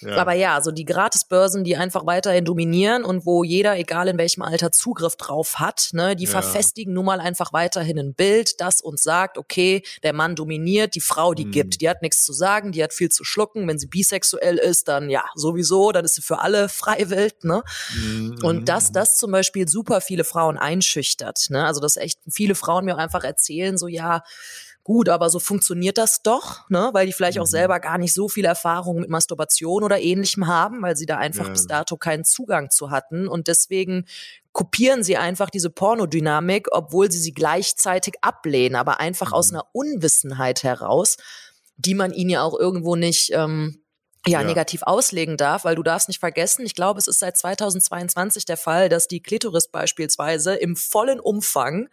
Ja. Aber ja, so die Gratisbörsen, die einfach weiterhin dominieren und wo jeder, egal in welchem Alter, Zugriff drauf hat, ne, die ja. verfestigen nun mal einfach weiterhin ein Bild, das uns sagt, okay, der Mann dominiert, die Frau, die mhm. gibt, die hat nichts zu sagen, die hat viel zu schlucken. Wenn sie bisexuell ist, dann ja, sowieso, dann ist sie für alle freiwillig, ne? Mhm. Und dass das zum Beispiel super viele Frauen einschüchtert, ne? Also, dass echt viele Frauen mir einfach erzählen, so ja, gut, aber so funktioniert das doch, ne? weil die vielleicht auch mhm. selber gar nicht so viel Erfahrung mit Masturbation oder ähnlichem haben, weil sie da einfach ja. bis dato keinen Zugang zu hatten und deswegen kopieren sie einfach diese Pornodynamik, obwohl sie sie gleichzeitig ablehnen, aber einfach mhm. aus einer Unwissenheit heraus, die man ihnen ja auch irgendwo nicht ähm, ja, ja, negativ auslegen darf, weil du darfst nicht vergessen, ich glaube, es ist seit 2022 der Fall, dass die Klitoris beispielsweise im vollen Umfang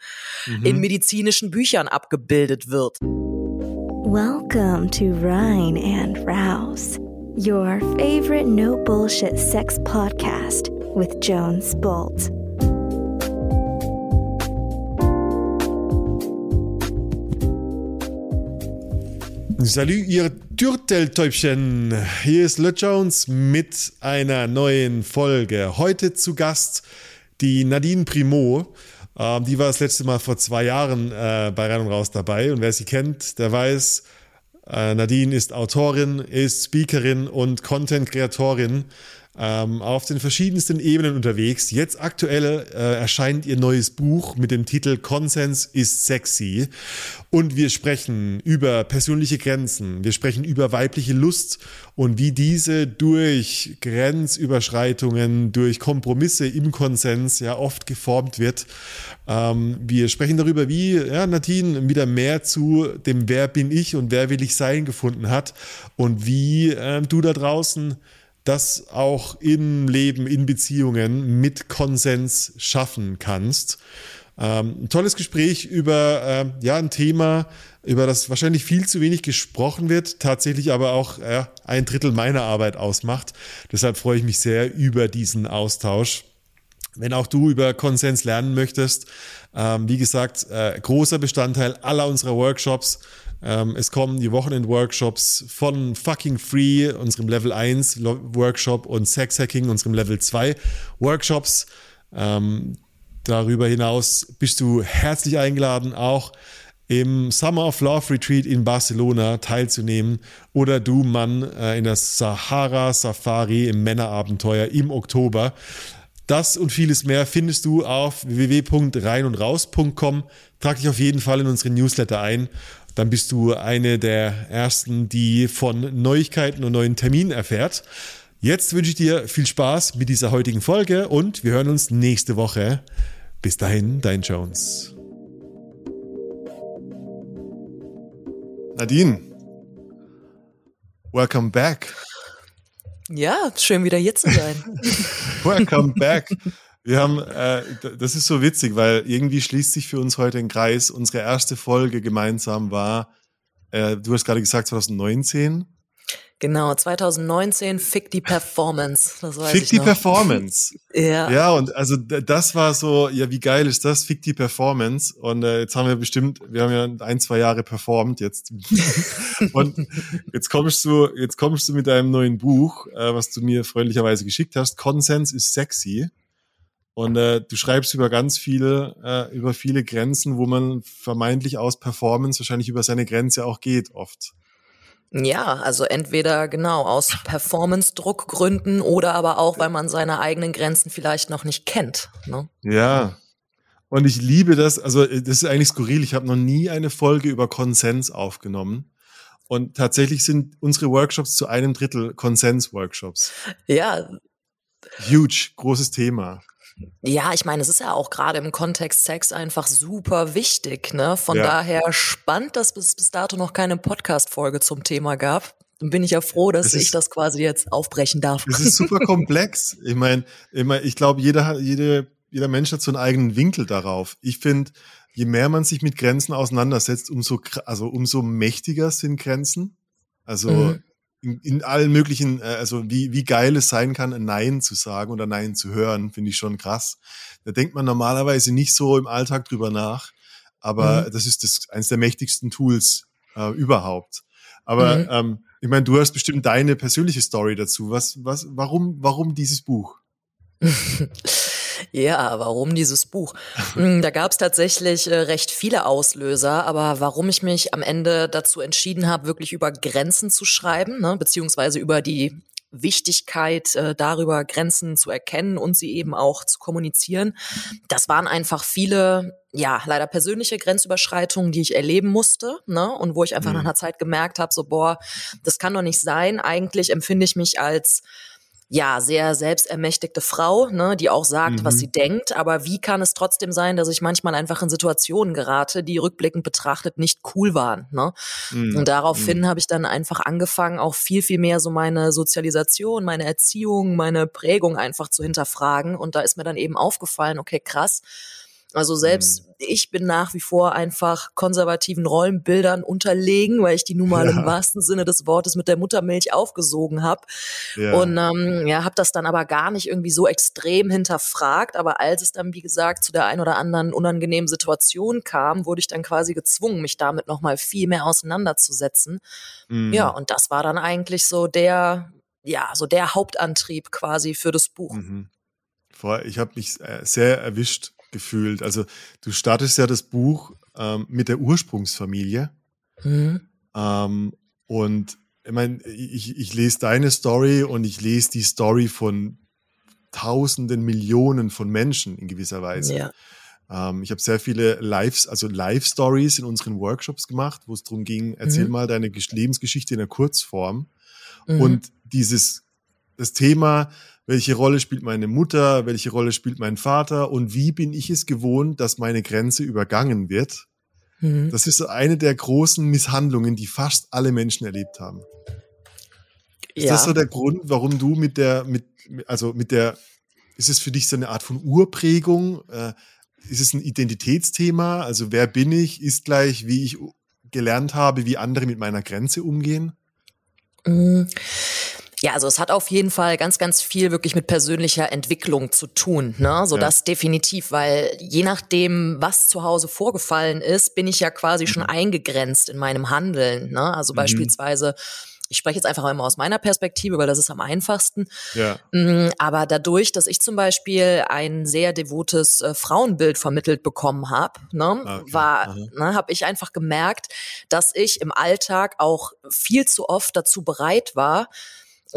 mhm. in medizinischen Büchern abgebildet wird. Welcome to Rhine and Rouse, your favorite no bullshit sex podcast with Jones Bolt. Salut, ihr Türteltäubchen. Hier ist Le Jones mit einer neuen Folge. Heute zu Gast die Nadine Primo. Ähm, die war das letzte Mal vor zwei Jahren äh, bei Rein und Raus dabei. Und wer sie kennt, der weiß, äh, Nadine ist Autorin, ist Speakerin und Content-Kreatorin ähm, auf den verschiedensten Ebenen unterwegs. Jetzt aktuell äh, erscheint ihr neues Buch mit dem Titel Konsens ist sexy. Und wir sprechen über persönliche Grenzen. Wir sprechen über weibliche Lust und wie diese durch Grenzüberschreitungen, durch Kompromisse im Konsens ja oft geformt wird. Ähm, wir sprechen darüber, wie ja, Nadine wieder mehr zu dem Wer bin ich und wer will ich sein gefunden hat und wie äh, du da draußen das auch im Leben, in Beziehungen mit Konsens schaffen kannst. Ähm, ein tolles Gespräch über äh, ja, ein Thema, über das wahrscheinlich viel zu wenig gesprochen wird, tatsächlich aber auch äh, ein Drittel meiner Arbeit ausmacht. Deshalb freue ich mich sehr über diesen Austausch. Wenn auch du über Konsens lernen möchtest, ähm, wie gesagt, äh, großer Bestandteil aller unserer Workshops ähm, es kommen die Wochenend-Workshops von Fucking Free, unserem Level 1 Workshop und Sex Hacking, unserem Level 2 Workshops. Ähm, darüber hinaus bist du herzlich eingeladen, auch im Summer of Love Retreat in Barcelona teilzunehmen oder du Mann äh, in der Sahara Safari im Männerabenteuer im Oktober. Das und vieles mehr findest du auf www.reinundraus.com. Trag dich auf jeden Fall in unseren Newsletter ein dann bist du eine der ersten, die von Neuigkeiten und neuen Terminen erfährt. Jetzt wünsche ich dir viel Spaß mit dieser heutigen Folge und wir hören uns nächste Woche. Bis dahin, dein Jones. Nadine, welcome back. Ja, schön wieder hier zu sein. welcome back. Wir haben, äh, das ist so witzig, weil irgendwie schließt sich für uns heute ein Kreis. Unsere erste Folge gemeinsam war, äh, du hast gerade gesagt 2019. Genau, 2019 Fick die Performance. Das weiß Fick die noch. Performance. ja. Ja, und also das war so, ja, wie geil ist das? Fick die Performance. Und äh, jetzt haben wir bestimmt, wir haben ja ein, zwei Jahre performt jetzt. und jetzt kommst du, jetzt kommst du mit deinem neuen Buch, äh, was du mir freundlicherweise geschickt hast. Konsens ist sexy. Und äh, du schreibst über ganz viele, äh, über viele Grenzen, wo man vermeintlich aus Performance wahrscheinlich über seine Grenze auch geht, oft. Ja, also entweder genau aus Performance-Druckgründen oder aber auch, weil man seine eigenen Grenzen vielleicht noch nicht kennt. Ne? Ja. Und ich liebe das, also das ist eigentlich skurril. Ich habe noch nie eine Folge über Konsens aufgenommen. Und tatsächlich sind unsere Workshops zu einem Drittel Konsens-Workshops. Ja. Huge, großes Thema. Ja, ich meine, es ist ja auch gerade im Kontext Sex einfach super wichtig. Ne? Von ja. daher spannend, dass es bis dato noch keine Podcast-Folge zum Thema gab. Dann bin ich ja froh, dass ist, ich das quasi jetzt aufbrechen darf. Es ist super komplex. ich meine, ich, mein, ich glaube, jeder, jede, jeder Mensch hat so einen eigenen Winkel darauf. Ich finde, je mehr man sich mit Grenzen auseinandersetzt, umso, also umso mächtiger sind Grenzen. Also mhm in, in allen möglichen, äh, also wie, wie geil es sein kann, ein Nein zu sagen oder Nein zu hören, finde ich schon krass. Da denkt man normalerweise nicht so im Alltag drüber nach, aber mhm. das ist das eines der mächtigsten Tools äh, überhaupt. Aber mhm. ähm, Ich meine, du hast bestimmt deine persönliche Story dazu. Was, was, warum, warum dieses Buch? Ja, warum dieses Buch? Hm, da gab es tatsächlich äh, recht viele Auslöser, aber warum ich mich am Ende dazu entschieden habe, wirklich über Grenzen zu schreiben, ne, beziehungsweise über die Wichtigkeit, äh, darüber Grenzen zu erkennen und sie eben auch zu kommunizieren. Das waren einfach viele, ja, leider persönliche Grenzüberschreitungen, die ich erleben musste, ne? Und wo ich einfach mhm. nach einer Zeit gemerkt habe, so, boah, das kann doch nicht sein. Eigentlich empfinde ich mich als ja, sehr selbstermächtigte Frau, ne, die auch sagt, mhm. was sie denkt. Aber wie kann es trotzdem sein, dass ich manchmal einfach in Situationen gerate, die rückblickend betrachtet nicht cool waren? Ne? Mhm. Und daraufhin mhm. habe ich dann einfach angefangen, auch viel, viel mehr so meine Sozialisation, meine Erziehung, meine Prägung einfach zu hinterfragen. Und da ist mir dann eben aufgefallen, okay, krass, also selbst mhm. ich bin nach wie vor einfach konservativen Rollenbildern unterlegen, weil ich die nun mal ja. im wahrsten Sinne des Wortes mit der Muttermilch aufgesogen habe. Ja. Und ähm, ja, habe das dann aber gar nicht irgendwie so extrem hinterfragt. Aber als es dann, wie gesagt, zu der ein oder anderen unangenehmen Situation kam, wurde ich dann quasi gezwungen, mich damit nochmal viel mehr auseinanderzusetzen. Mhm. Ja, und das war dann eigentlich so der, ja, so der Hauptantrieb quasi für das Buch. Mhm. Ich habe mich äh, sehr erwischt gefühlt. Also du startest ja das Buch ähm, mit der Ursprungsfamilie. Mhm. Ähm, und ich meine, ich, ich lese deine Story und ich lese die Story von Tausenden, Millionen von Menschen in gewisser Weise. Ja. Ähm, ich habe sehr viele Lives, also Live-Stories in unseren Workshops gemacht, wo es darum ging, erzähl mhm. mal deine Lebensgeschichte in der Kurzform. Mhm. Und dieses, das Thema, welche Rolle spielt meine Mutter, welche Rolle spielt mein Vater und wie bin ich es gewohnt, dass meine Grenze übergangen wird. Mhm. Das ist so eine der großen Misshandlungen, die fast alle Menschen erlebt haben. Ist ja. das so der Grund, warum du mit der, mit, also mit der, ist es für dich so eine Art von Urprägung? Äh, ist es ein Identitätsthema? Also wer bin ich, ist gleich, wie ich gelernt habe, wie andere mit meiner Grenze umgehen? Mhm. Ja, also es hat auf jeden Fall ganz, ganz viel wirklich mit persönlicher Entwicklung zu tun, ne? So ja. das definitiv, weil je nachdem, was zu Hause vorgefallen ist, bin ich ja quasi mhm. schon eingegrenzt in meinem Handeln, ne? Also mhm. beispielsweise ich spreche jetzt einfach immer aus meiner Perspektive, weil das ist am einfachsten. Ja. Mm, aber dadurch, dass ich zum Beispiel ein sehr devotes äh, Frauenbild vermittelt bekommen habe, ne, ah, okay. war, ne, habe ich einfach gemerkt, dass ich im Alltag auch viel zu oft dazu bereit war,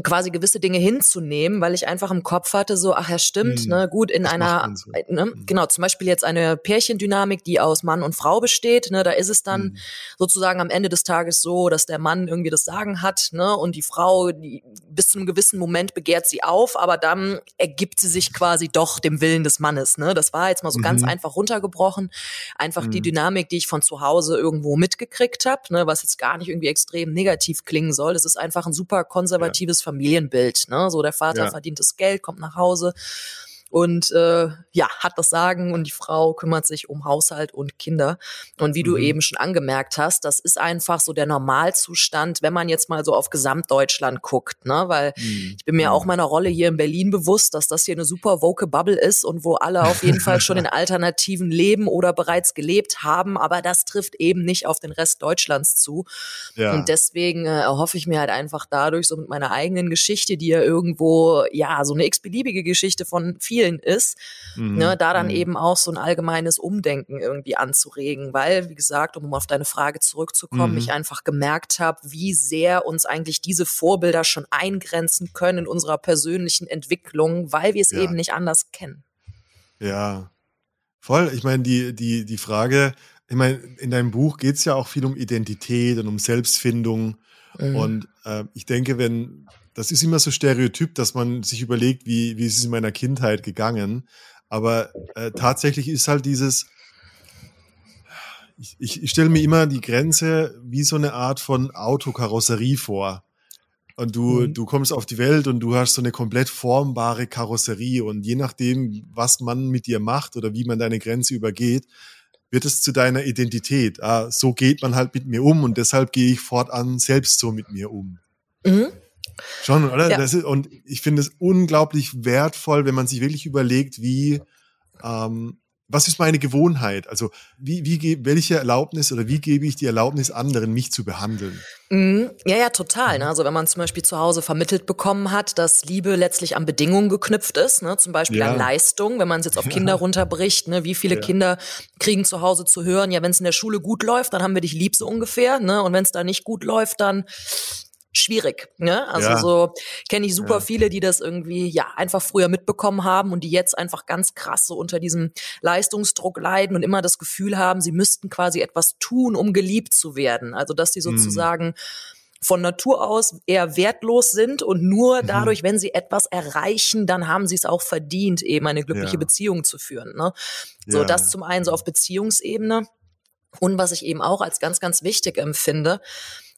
quasi gewisse Dinge hinzunehmen, weil ich einfach im Kopf hatte, so, ach ja, stimmt, mhm. ne, gut, in das einer, so. ne, mhm. genau, zum Beispiel jetzt eine Pärchendynamik, die aus Mann und Frau besteht, ne, da ist es dann mhm. sozusagen am Ende des Tages so, dass der Mann irgendwie das Sagen hat, ne, und die Frau, die, bis zu einem gewissen Moment begehrt sie auf, aber dann ergibt sie sich quasi doch dem Willen des Mannes, ne, das war jetzt mal so mhm. ganz einfach runtergebrochen, einfach die mhm. Dynamik, die ich von zu Hause irgendwo mitgekriegt habe, ne, was jetzt gar nicht irgendwie extrem negativ klingen soll, das ist einfach ein super konservatives ja Familienbild. Ne? So der Vater ja. verdient das Geld, kommt nach Hause und äh, ja, hat das Sagen und die Frau kümmert sich um Haushalt und Kinder. Und wie mhm. du eben schon angemerkt hast, das ist einfach so der Normalzustand, wenn man jetzt mal so auf Gesamtdeutschland guckt, ne? Weil mhm. ich bin mir auch mhm. meiner Rolle hier in Berlin bewusst, dass das hier eine super woke Bubble ist und wo alle auf jeden Fall schon in Alternativen leben oder bereits gelebt haben, aber das trifft eben nicht auf den Rest Deutschlands zu. Ja. Und deswegen äh, erhoffe ich mir halt einfach dadurch so mit meiner eigenen Geschichte, die ja irgendwo ja so eine x-beliebige Geschichte von vielen vielen ist, mhm. ne, da dann mhm. eben auch so ein allgemeines Umdenken irgendwie anzuregen, weil, wie gesagt, um auf deine Frage zurückzukommen, mhm. ich einfach gemerkt habe, wie sehr uns eigentlich diese Vorbilder schon eingrenzen können in unserer persönlichen Entwicklung, weil wir es ja. eben nicht anders kennen. Ja, voll. Ich meine, die, die, die Frage, ich meine, in deinem Buch geht es ja auch viel um Identität und um Selbstfindung. Mhm. Und äh, ich denke, wenn, das ist immer so stereotyp, dass man sich überlegt, wie, wie ist es in meiner Kindheit gegangen. Aber äh, tatsächlich ist halt dieses, ich, ich, ich stelle mir immer die Grenze wie so eine Art von Autokarosserie vor. Und du, mhm. du kommst auf die Welt und du hast so eine komplett formbare Karosserie. Und je nachdem, was man mit dir macht oder wie man deine Grenze übergeht, wird es zu deiner Identität. Ah, so geht man halt mit mir um und deshalb gehe ich fortan selbst so mit mir um. Mhm. Schon, oder? Ja. Ist, und ich finde es unglaublich wertvoll, wenn man sich wirklich überlegt, wie, ähm, was ist meine Gewohnheit? Also wie, wie welche Erlaubnis oder wie gebe ich die Erlaubnis anderen, mich zu behandeln? Mhm. Ja, ja, total. Ne? Also wenn man zum Beispiel zu Hause vermittelt bekommen hat, dass Liebe letztlich an Bedingungen geknüpft ist, ne? zum Beispiel ja. an Leistung, wenn man es jetzt auf Kinder runterbricht, ne? wie viele ja. Kinder kriegen zu Hause zu hören, ja, wenn es in der Schule gut läuft, dann haben wir dich lieb so ungefähr, ne? Und wenn es da nicht gut läuft, dann schwierig. Ne? Also ja. so kenne ich super ja. viele, die das irgendwie ja einfach früher mitbekommen haben und die jetzt einfach ganz krass so unter diesem Leistungsdruck leiden und immer das Gefühl haben, sie müssten quasi etwas tun, um geliebt zu werden. Also dass sie mhm. sozusagen mhm. von Natur aus eher wertlos sind und nur mhm. dadurch, wenn sie etwas erreichen, dann haben sie es auch verdient, eben eine glückliche ja. Beziehung zu führen. Ne? So, das zum einen so auf Beziehungsebene. Und was ich eben auch als ganz, ganz wichtig empfinde,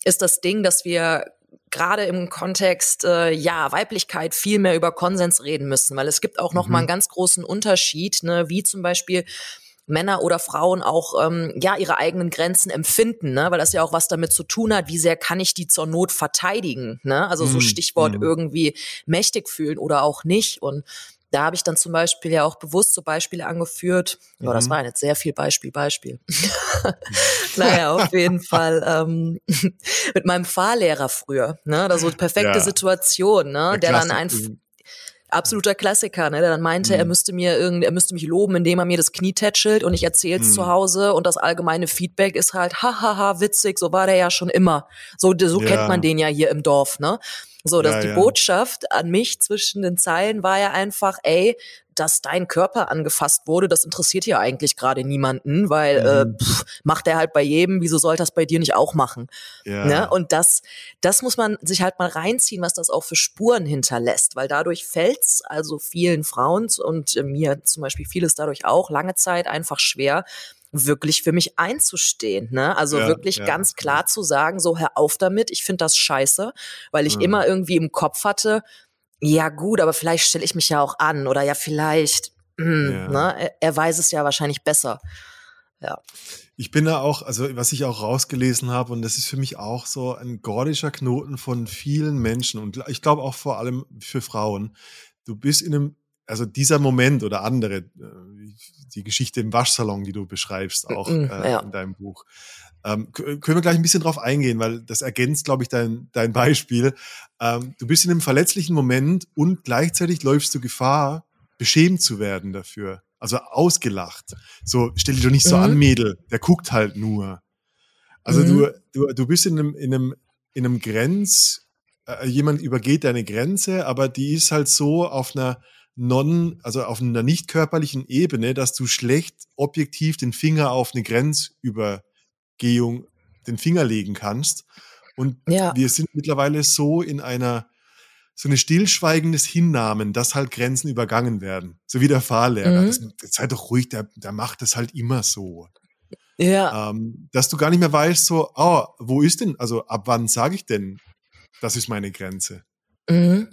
ist das Ding, dass wir gerade im Kontext äh, ja Weiblichkeit viel mehr über Konsens reden müssen, weil es gibt auch noch mhm. mal einen ganz großen Unterschied, ne, wie zum Beispiel Männer oder Frauen auch ähm, ja ihre eigenen Grenzen empfinden, ne? weil das ja auch was damit zu tun hat, wie sehr kann ich die zur Not verteidigen, ne? Also so mhm. Stichwort mhm. irgendwie mächtig fühlen oder auch nicht und da habe ich dann zum Beispiel ja auch bewusst so Beispiele angeführt. Ja, mhm. das war jetzt sehr viel Beispiel, Beispiel. naja, auf jeden Fall ähm, mit meinem Fahrlehrer früher. Ne? Da so perfekte ja. Situation, ne? der dann einfach absoluter Klassiker, ne? Der dann meinte, mhm. er müsste mir irgend, er müsste mich loben, indem er mir das Knie tätschelt und ich erzähl's mhm. zu Hause und das allgemeine Feedback ist halt, hahaha, witzig, so war der ja schon immer. So, so ja. kennt man den ja hier im Dorf, ne? So, dass ja, die ja. Botschaft an mich zwischen den Zeilen war ja einfach, ey, dass dein Körper angefasst wurde, das interessiert ja eigentlich gerade niemanden, weil äh, mhm. äh, pff, macht er halt bei jedem, wieso soll das bei dir nicht auch machen? Ja. Ne? Und das, das muss man sich halt mal reinziehen, was das auch für Spuren hinterlässt, weil dadurch fällt's also vielen Frauen und äh, mir zum Beispiel vieles dadurch auch lange Zeit einfach schwer, wirklich für mich einzustehen. Ne? Also ja, wirklich ja. ganz klar zu sagen, so hör auf damit, ich finde das scheiße, weil ich mhm. immer irgendwie im Kopf hatte, ja gut, aber vielleicht stelle ich mich ja auch an oder ja vielleicht, mh, hm, ja. Ne? Er, er weiß es ja wahrscheinlich besser. Ja. Ich bin da auch, also was ich auch rausgelesen habe, und das ist für mich auch so ein gordischer Knoten von vielen Menschen und ich glaube auch vor allem für Frauen. Du bist in einem also dieser Moment oder andere, äh, die Geschichte im Waschsalon, die du beschreibst, auch äh, ja. in deinem Buch. Ähm, können wir gleich ein bisschen drauf eingehen, weil das ergänzt, glaube ich, dein, dein Beispiel. Ähm, du bist in einem verletzlichen Moment und gleichzeitig läufst du Gefahr, beschämt zu werden dafür. Also ausgelacht. So, stell dich doch nicht so mhm. an, Mädel, der guckt halt nur. Also mhm. du, du, du bist in einem, in einem, in einem Grenz, äh, jemand übergeht deine Grenze, aber die ist halt so auf einer, non, also auf einer nicht körperlichen Ebene, dass du schlecht objektiv den Finger auf eine Grenzübergehung den Finger legen kannst. Und ja. wir sind mittlerweile so in einer, so eine stillschweigendes Hinnahmen, dass halt Grenzen übergangen werden. So wie der Fahrlehrer. Mhm. Das, das sei doch ruhig, der, der macht das halt immer so. Ja. Ähm, dass du gar nicht mehr weißt, so, oh, wo ist denn, also ab wann sage ich denn, das ist meine Grenze? Mhm.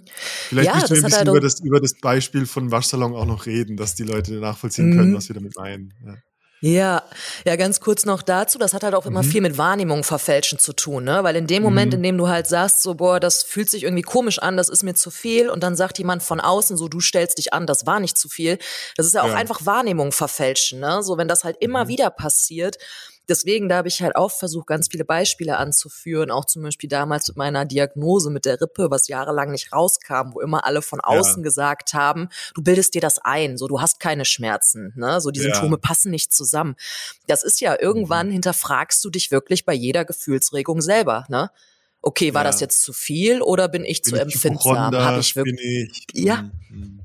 Vielleicht ja, müssen wir ein bisschen halt über, das, über das Beispiel von Waschsalon auch noch reden, dass die Leute nachvollziehen mhm. können, was wir damit meinen. Ja. Ja, ja, ganz kurz noch dazu. Das hat halt auch immer mhm. viel mit Wahrnehmung verfälschen zu tun, ne? Weil in dem Moment, mhm. in dem du halt sagst, so, boah, das fühlt sich irgendwie komisch an, das ist mir zu viel, und dann sagt jemand von außen, so, du stellst dich an, das war nicht zu viel. Das ist ja auch ja. einfach Wahrnehmung verfälschen, ne? So, wenn das halt immer mhm. wieder passiert, deswegen, da habe ich halt auch versucht, ganz viele Beispiele anzuführen, auch zum Beispiel damals mit meiner Diagnose mit der Rippe, was jahrelang nicht rauskam, wo immer alle von außen ja. gesagt haben, du bildest dir das ein, so du hast keine Schmerzen, ne? So die ja. Symptome passen nicht zusammen. Das ist ja irgendwann mhm. hinterfragst du dich wirklich bei jeder Gefühlsregung selber, ne? Okay, war ja. das jetzt zu viel oder bin ich bin zu ich empfindsam? Habe ich wirklich? Ich, ja. Mhm.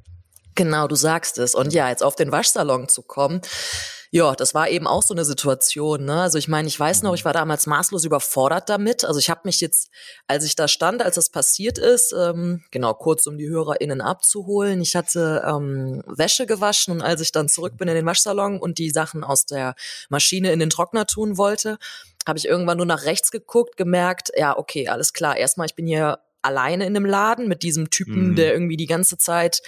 Genau, du sagst es. Und ja, jetzt auf den Waschsalon zu kommen ja, das war eben auch so eine Situation. Ne? Also ich meine, ich weiß noch, ich war damals maßlos überfordert damit. Also ich habe mich jetzt, als ich da stand, als das passiert ist, ähm, genau, kurz um die HörerInnen abzuholen, ich hatte ähm, Wäsche gewaschen und als ich dann zurück bin in den Waschsalon und die Sachen aus der Maschine in den Trockner tun wollte, habe ich irgendwann nur nach rechts geguckt, gemerkt, ja, okay, alles klar, erstmal, ich bin hier alleine in dem Laden mit diesem Typen, mhm. der irgendwie die ganze Zeit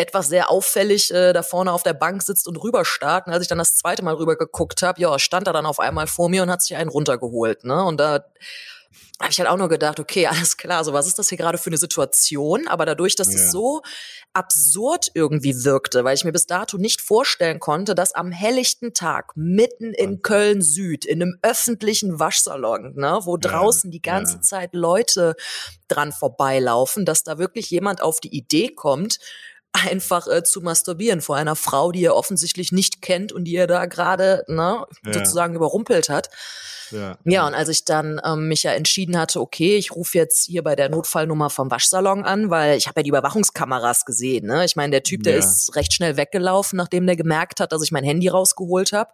etwas sehr auffällig äh, da vorne auf der Bank sitzt und rüberstarrt. Und als ich dann das zweite Mal rüber geguckt habe, ja, stand er dann auf einmal vor mir und hat sich einen runtergeholt. Ne? Und da habe ich halt auch nur gedacht, okay, alles klar, so was ist das hier gerade für eine Situation? Aber dadurch, dass ja. es so absurd irgendwie wirkte, weil ich mir bis dato nicht vorstellen konnte, dass am helllichten Tag mitten in Köln Süd in einem öffentlichen Waschsalon, ne, wo draußen die ganze ja. Zeit Leute dran vorbeilaufen, dass da wirklich jemand auf die Idee kommt, einfach äh, zu masturbieren vor einer Frau, die er offensichtlich nicht kennt und die er da gerade ne, ja. sozusagen überrumpelt hat. Ja. ja, und als ich dann ähm, mich ja entschieden hatte, okay, ich rufe jetzt hier bei der Notfallnummer vom Waschsalon an, weil ich habe ja die Überwachungskameras gesehen. Ne? Ich meine, der Typ, der ja. ist recht schnell weggelaufen, nachdem der gemerkt hat, dass ich mein Handy rausgeholt habe.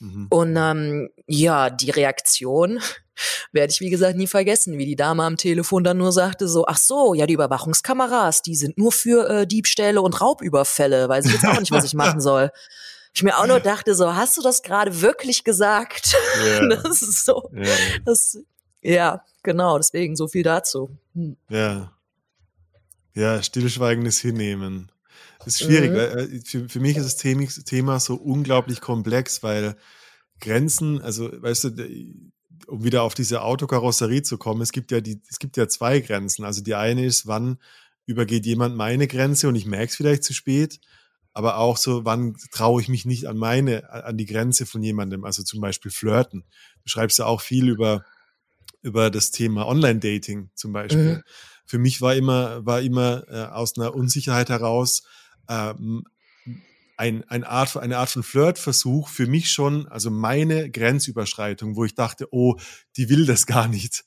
Mhm. Und ähm, ja, die Reaktion werde ich, wie gesagt, nie vergessen, wie die Dame am Telefon dann nur sagte so, ach so, ja, die Überwachungskameras, die sind nur für äh, Diebstähle und Raubüberfälle, weiß ich jetzt auch nicht, was ich machen soll. Ich mir auch nur dachte so, hast du das gerade wirklich gesagt? Ja. Das ist so, ja. Das, ja, genau, deswegen so viel dazu. Hm. Ja. Ja, stillschweigendes Hinnehmen. Das ist schwierig, mhm. weil äh, für, für mich ist das Thema so unglaublich komplex, weil Grenzen, also weißt du, um wieder auf diese Autokarosserie zu kommen, es gibt ja die, es gibt ja zwei Grenzen. Also die eine ist, wann übergeht jemand meine Grenze und ich merke es vielleicht zu spät, aber auch so, wann traue ich mich nicht an meine, an die Grenze von jemandem, also zum Beispiel Flirten. Du schreibst ja auch viel über, über das Thema Online-Dating zum Beispiel. Mhm. Für mich war immer, war immer äh, aus einer Unsicherheit heraus, ähm, ein, ein Art, eine Art von Flirtversuch für mich schon, also meine Grenzüberschreitung, wo ich dachte, oh, die will das gar nicht.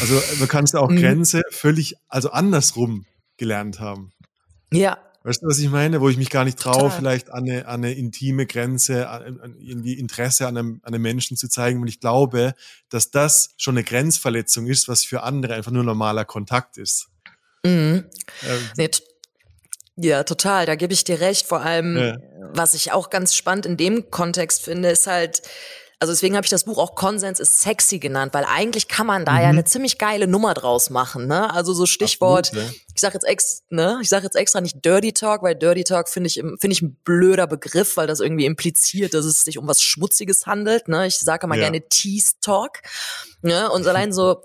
Also man kann es auch mhm. Grenze völlig, also andersrum gelernt haben. Ja. Weißt du, was ich meine? Wo ich mich gar nicht traue, vielleicht an eine, an eine intime Grenze, an, an irgendwie Interesse an einem, an einem Menschen zu zeigen. Und ich glaube, dass das schon eine Grenzverletzung ist, was für andere einfach nur normaler Kontakt ist. Mhm. Ähm, nee, ja, total, da gebe ich dir recht. Vor allem, ja. was ich auch ganz spannend in dem Kontext finde, ist halt, also deswegen habe ich das Buch auch Konsens ist sexy genannt, weil eigentlich kann man da mhm. ja eine ziemlich geile Nummer draus machen, ne? Also so Stichwort, Absolut, ne? Ich sage jetzt ex, ne, ich sage jetzt extra nicht Dirty Talk, weil Dirty Talk finde ich finde ich ein blöder Begriff, weil das irgendwie impliziert, dass es sich um was Schmutziges handelt, ne? Ich sage mal ja. gerne Tease Talk, ne? Und allein so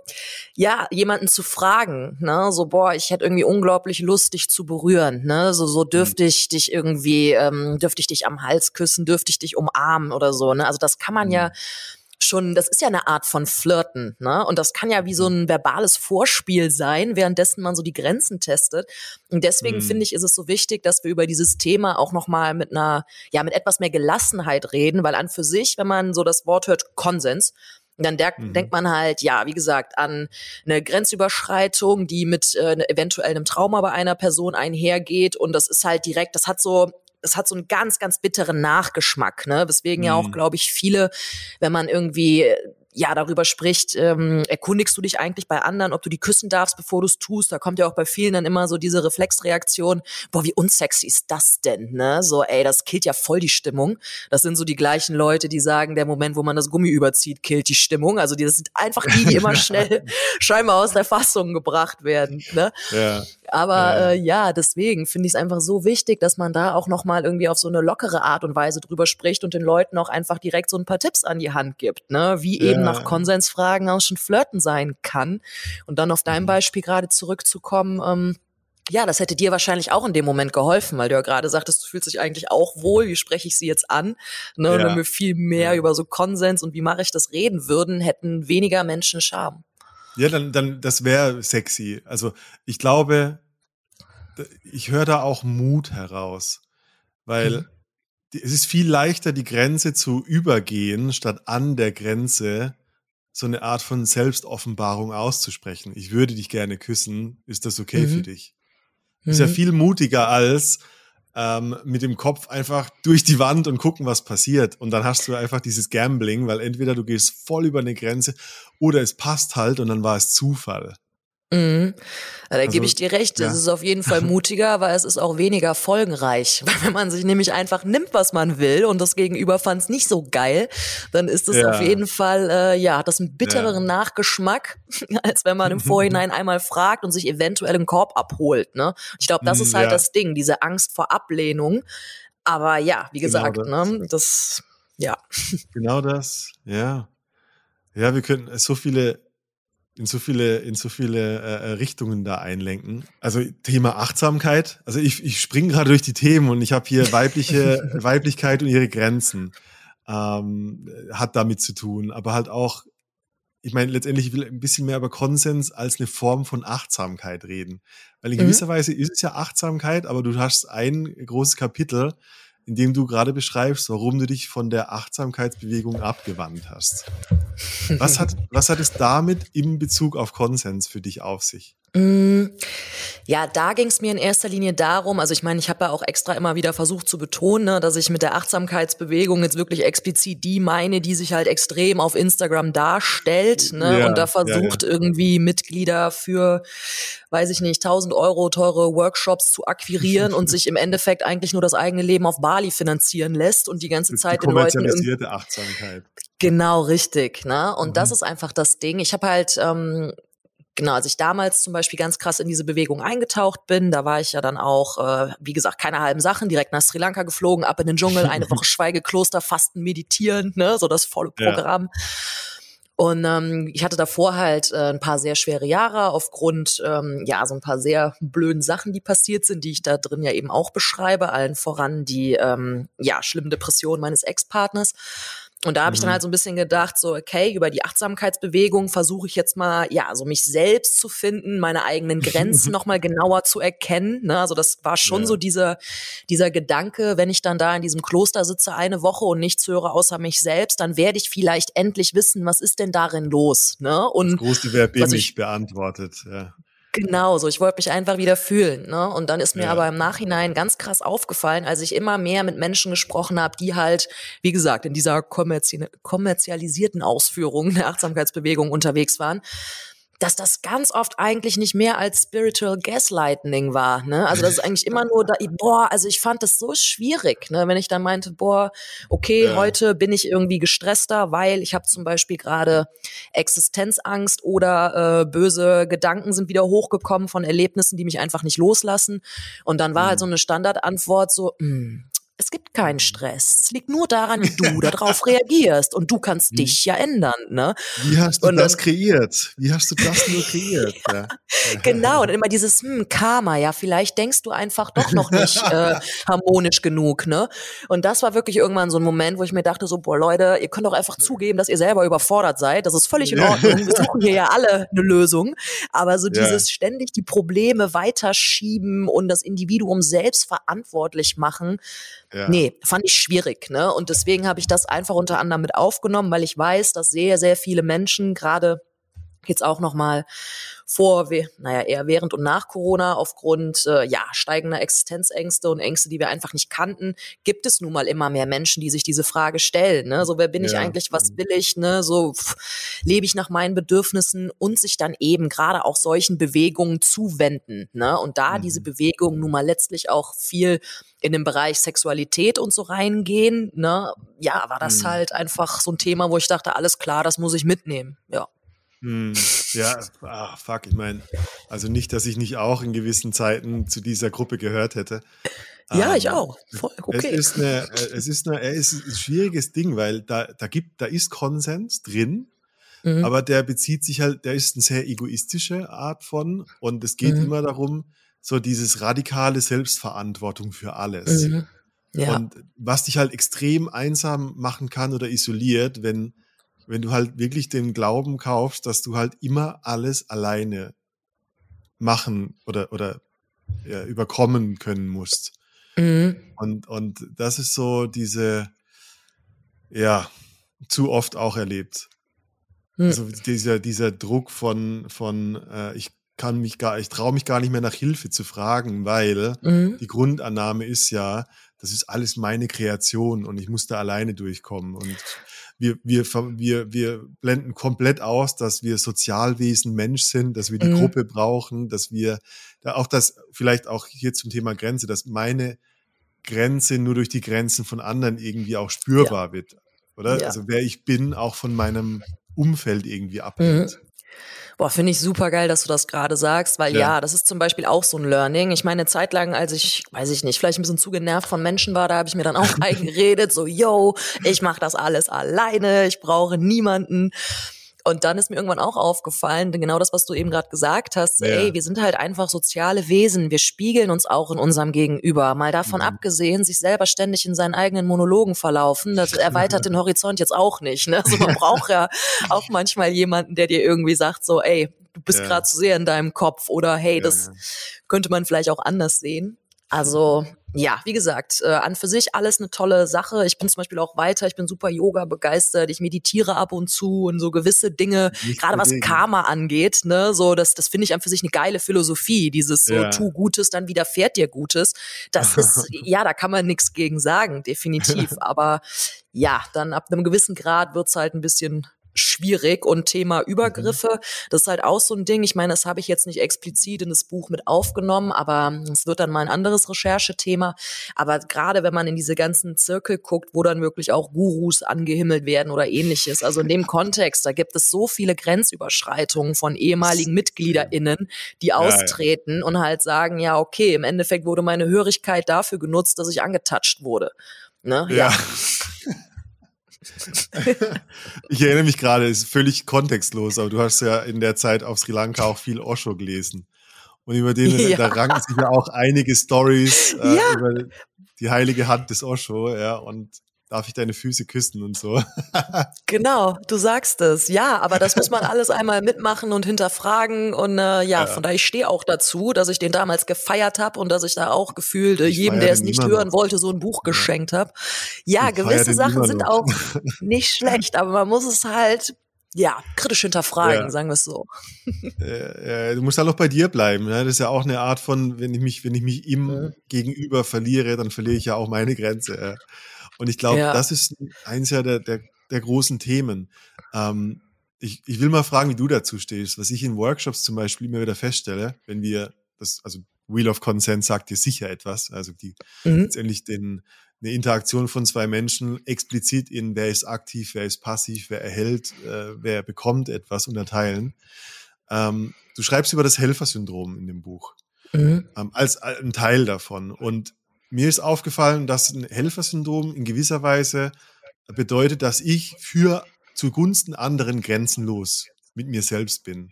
ja, jemanden zu fragen, ne, so boah, ich hätte irgendwie unglaublich Lust dich zu berühren, ne? So so dürfte mhm. ich dich irgendwie ähm, dürfte ich dich am Hals küssen, dürfte ich dich umarmen oder so, ne? Also das kann man ja mhm schon, das ist ja eine Art von Flirten, ne? Und das kann ja wie so ein verbales Vorspiel sein, währenddessen man so die Grenzen testet. Und deswegen mhm. finde ich, ist es so wichtig, dass wir über dieses Thema auch nochmal mit einer, ja, mit etwas mehr Gelassenheit reden, weil an für sich, wenn man so das Wort hört, Konsens, dann mhm. denkt man halt, ja, wie gesagt, an eine Grenzüberschreitung, die mit äh, eventuell einem Trauma bei einer Person einhergeht. Und das ist halt direkt, das hat so es hat so einen ganz, ganz bitteren Nachgeschmack, ne? Weswegen mhm. ja auch, mhm. glaube ich, viele, wenn man irgendwie ja darüber spricht, ähm, erkundigst du dich eigentlich bei anderen, ob du die küssen darfst, bevor du es tust. Da kommt ja auch bei vielen dann immer so diese Reflexreaktion, boah, wie unsexy ist das denn, ne? So, ey, das killt ja voll die Stimmung. Das sind so die gleichen Leute, die sagen, der Moment, wo man das Gummi überzieht, killt die Stimmung. Also die, das sind einfach die, die immer schnell scheinbar aus der Fassung gebracht werden, ne? Ja. Aber ja, äh, ja deswegen finde ich es einfach so wichtig, dass man da auch nochmal irgendwie auf so eine lockere Art und Weise drüber spricht und den Leuten auch einfach direkt so ein paar Tipps an die Hand gibt, ne? Wie eben nach Konsensfragen auch schon flirten sein kann. Und dann auf dein mhm. Beispiel gerade zurückzukommen, ähm, ja, das hätte dir wahrscheinlich auch in dem Moment geholfen, weil du ja gerade sagtest, du fühlst dich eigentlich auch wohl, wie spreche ich sie jetzt an? Ne? Ja. Wenn wir viel mehr über so Konsens und wie mache ich das reden würden, hätten weniger Menschen Scham. Ja, dann, dann das wäre sexy. Also ich glaube, ich höre da auch Mut heraus, weil mhm es ist viel leichter, die Grenze zu übergehen, statt an der Grenze so eine Art von Selbstoffenbarung auszusprechen. Ich würde dich gerne küssen. Ist das okay mhm. für dich? Mhm. Ist ja viel mutiger als ähm, mit dem Kopf einfach durch die Wand und gucken, was passiert. Und dann hast du einfach dieses Gambling, weil entweder du gehst voll über eine Grenze oder es passt halt und dann war es Zufall. Mhm. Da also, gebe ich dir recht. Es ist auf jeden Fall mutiger, aber es ist auch weniger folgenreich. Weil wenn man sich nämlich einfach nimmt, was man will und das Gegenüber fand es nicht so geil, dann ist es ja. auf jeden Fall, äh, ja, hat das einen bittereren ja. Nachgeschmack, als wenn man im Vorhinein einmal fragt und sich eventuell im Korb abholt. Ne? Ich glaube, das ist halt ja. das Ding, diese Angst vor Ablehnung. Aber ja, wie genau gesagt, genau das. ne, das, ja. Genau das, ja. Ja, wir könnten so viele in so viele, in so viele äh, Richtungen da einlenken. Also Thema Achtsamkeit. Also ich, ich springe gerade durch die Themen und ich habe hier weibliche Weiblichkeit und ihre Grenzen ähm, hat damit zu tun, aber halt auch ich meine, letztendlich will ein bisschen mehr über Konsens als eine Form von Achtsamkeit reden. Weil in mhm. gewisser mhm. Weise ist es ja Achtsamkeit, aber du hast ein großes Kapitel, in dem du gerade beschreibst, warum du dich von der Achtsamkeitsbewegung abgewandt hast. Was hat, was hat es damit im Bezug auf Konsens für dich auf sich? Mm, ja, da ging es mir in erster Linie darum, also ich meine, ich habe ja auch extra immer wieder versucht zu betonen, ne, dass ich mit der Achtsamkeitsbewegung jetzt wirklich explizit die meine, die sich halt extrem auf Instagram darstellt ne, ja, und da versucht ja, ja. irgendwie Mitglieder für, weiß ich nicht, 1000 Euro teure Workshops zu akquirieren und sich im Endeffekt eigentlich nur das eigene Leben auf Bali finanzieren lässt und die ganze Zeit den Leuten... Achtsamkeit. Genau, richtig. Ne? Und mhm. das ist einfach das Ding. Ich habe halt... Ähm, Genau, als ich damals zum Beispiel ganz krass in diese Bewegung eingetaucht bin, da war ich ja dann auch, äh, wie gesagt, keine halben Sachen, direkt nach Sri Lanka geflogen, ab in den Dschungel, eine Woche Schweigekloster, Fasten, Meditieren, ne, so das volle Programm. Ja. Und ähm, ich hatte davor halt äh, ein paar sehr schwere Jahre aufgrund, ähm, ja, so ein paar sehr blöden Sachen, die passiert sind, die ich da drin ja eben auch beschreibe, allen voran die, ähm, ja, schlimmen Depressionen meines Ex-Partners. Und da habe ich dann mhm. halt so ein bisschen gedacht, so, okay, über die Achtsamkeitsbewegung versuche ich jetzt mal, ja, so mich selbst zu finden, meine eigenen Grenzen nochmal genauer zu erkennen. Ne? Also das war schon ja. so dieser, dieser Gedanke, wenn ich dann da in diesem Kloster sitze eine Woche und nichts höre außer mich selbst, dann werde ich vielleicht endlich wissen, was ist denn darin los. Ne? Und das große Wer bin ich beantwortet, ja. Genau, so ich wollte mich einfach wieder fühlen. Ne? Und dann ist mir ja. aber im Nachhinein ganz krass aufgefallen, als ich immer mehr mit Menschen gesprochen habe, die halt, wie gesagt, in dieser kommerzi kommerzialisierten Ausführung der Achtsamkeitsbewegung unterwegs waren, dass das ganz oft eigentlich nicht mehr als Spiritual Gaslighting war. Ne? Also das ist eigentlich immer nur da, boah, also ich fand das so schwierig, ne? wenn ich dann meinte, boah, okay, ja. heute bin ich irgendwie gestresster, weil ich habe zum Beispiel gerade Existenzangst oder äh, böse Gedanken sind wieder hochgekommen von Erlebnissen, die mich einfach nicht loslassen. Und dann war halt mhm. halt so eine Standardantwort so, mh, hm, es gibt keinen mhm. Stress. Es liegt nur daran, wie du darauf reagierst. Und du kannst dich ja ändern. Ne? Wie hast du und das kreiert? Wie hast du das nur kreiert? Ja. genau, und immer dieses hm, Karma, ja, vielleicht denkst du einfach doch noch nicht äh, harmonisch genug. Ne? Und das war wirklich irgendwann so ein Moment, wo ich mir dachte, so, boah, Leute, ihr könnt doch einfach zugeben, dass ihr selber überfordert seid. Das ist völlig in Ordnung. Wir suchen hier ja alle eine Lösung. Aber so dieses ja. ständig die Probleme weiterschieben und das Individuum selbst verantwortlich machen, ja. Nee, fand ich schwierig, ne? Und deswegen habe ich das einfach unter anderem mit aufgenommen, weil ich weiß, dass sehr, sehr viele Menschen gerade jetzt auch noch mal vor, naja, eher während und nach Corona aufgrund äh, ja steigender Existenzängste und Ängste, die wir einfach nicht kannten, gibt es nun mal immer mehr Menschen, die sich diese Frage stellen. Ne? So, wer bin ja. ich eigentlich, was will ich, ne? So pff, lebe ich nach meinen Bedürfnissen und sich dann eben gerade auch solchen Bewegungen zuwenden. Ne? Und da mhm. diese Bewegungen nun mal letztlich auch viel in den Bereich Sexualität und so reingehen, ne, ja, war das mhm. halt einfach so ein Thema, wo ich dachte, alles klar, das muss ich mitnehmen. Ja. Hm, ja, ah, fuck, ich meine, also nicht, dass ich nicht auch in gewissen Zeiten zu dieser Gruppe gehört hätte. Ja, um, ich ähm, auch. Voll, okay. Es ist, eine, äh, es ist, eine, es ist ein schwieriges Ding, weil da, da gibt, da ist Konsens drin, mhm. aber der bezieht sich halt, der ist eine sehr egoistische Art von und es geht mhm. immer darum, so dieses radikale Selbstverantwortung für alles. Mhm. Ja. Und was dich halt extrem einsam machen kann oder isoliert, wenn wenn du halt wirklich den Glauben kaufst, dass du halt immer alles alleine machen oder, oder ja, überkommen können musst. Mhm. Und, und das ist so diese, ja, zu oft auch erlebt. Mhm. Also dieser, dieser Druck von, von äh, ich kann mich gar, ich traue mich gar nicht mehr nach Hilfe zu fragen, weil mhm. die Grundannahme ist ja, das ist alles meine Kreation und ich muss da alleine durchkommen. Und wir, wir, wir, wir blenden komplett aus, dass wir Sozialwesen Mensch sind, dass wir die mhm. Gruppe brauchen, dass wir da auch das, vielleicht auch hier zum Thema Grenze, dass meine Grenze nur durch die Grenzen von anderen irgendwie auch spürbar ja. wird. Oder? Ja. Also wer ich bin, auch von meinem Umfeld irgendwie abhängt. Mhm. Boah, finde ich super geil, dass du das gerade sagst, weil ja. ja. das ist zum Beispiel auch so ein Learning. Ich meine, eine Zeit lang, als ich, weiß ich nicht, vielleicht ein bisschen zu genervt von Menschen war, da habe ich mir dann auch eingeredet, so, yo, ich mache das alles alleine, ich brauche niemanden. Und dann ist mir irgendwann auch aufgefallen, genau das, was du eben gerade gesagt hast, ja. ey, wir sind halt einfach soziale Wesen, wir spiegeln uns auch in unserem Gegenüber. Mal davon mhm. abgesehen, sich selber ständig in seinen eigenen Monologen verlaufen, das erweitert den Horizont jetzt auch nicht. Ne? Also man braucht ja auch manchmal jemanden, der dir irgendwie sagt, so, ey, du bist ja. gerade zu sehr in deinem Kopf oder hey, das ja. könnte man vielleicht auch anders sehen. Also ja, wie gesagt, äh, an für sich alles eine tolle Sache. Ich bin zum Beispiel auch weiter, ich bin super Yoga begeistert, ich meditiere ab und zu und so gewisse Dinge, gerade was Karma angeht, ne, so das, das finde ich an für sich eine geile Philosophie. Dieses so ja. tu Gutes, dann widerfährt dir Gutes. Das ist, ja, da kann man nichts gegen sagen, definitiv. Aber ja, dann ab einem gewissen Grad wird's halt ein bisschen schwierig und Thema Übergriffe, mhm. das ist halt auch so ein Ding. Ich meine, das habe ich jetzt nicht explizit in das Buch mit aufgenommen, aber es wird dann mal ein anderes Recherchethema. Aber gerade wenn man in diese ganzen Zirkel guckt, wo dann wirklich auch Gurus angehimmelt werden oder ähnliches, also in dem Kontext, da gibt es so viele Grenzüberschreitungen von ehemaligen MitgliederInnen, die austreten ja, ja. und halt sagen, ja, okay, im Endeffekt wurde meine Hörigkeit dafür genutzt, dass ich angetatscht wurde. Ne? ja. ja. ich erinnere mich gerade, ist völlig kontextlos, aber du hast ja in der Zeit auf Sri Lanka auch viel Osho gelesen. Und über den, ja. da ranken sich ja auch einige Stories äh, ja. über die heilige Hand des Osho, ja, und darf ich deine Füße küssen und so. genau, du sagst es. Ja, aber das muss man alles einmal mitmachen und hinterfragen. Und äh, ja, ja, von daher, ich stehe auch dazu, dass ich den damals gefeiert habe und dass ich da auch gefühlt äh, jedem, der es nicht hören noch. wollte, so ein Buch geschenkt habe. Ja, ich gewisse Sachen sind auch nicht schlecht, aber man muss es halt ja, kritisch hinterfragen, ja. sagen wir es so. Äh, äh, du musst halt auch bei dir bleiben. Ne? Das ist ja auch eine Art von, wenn ich mich, wenn ich mich ihm mhm. gegenüber verliere, dann verliere ich ja auch meine Grenze. Und ich glaube, ja. das ist eins ja der, der, der großen Themen. Ähm, ich, ich will mal fragen, wie du dazu stehst. Was ich in Workshops zum Beispiel immer wieder feststelle, wenn wir das, also Wheel of Consent sagt dir sicher etwas, also die mhm. letztendlich den, eine Interaktion von zwei Menschen explizit in wer ist aktiv, wer ist passiv, wer erhält, äh, wer bekommt etwas unterteilen. Ähm, du schreibst über das Helfersyndrom in dem Buch mhm. ähm, als ein Teil davon. Und mir ist aufgefallen, dass ein Helfersyndrom in gewisser Weise bedeutet, dass ich für zugunsten anderen grenzenlos mit mir selbst bin.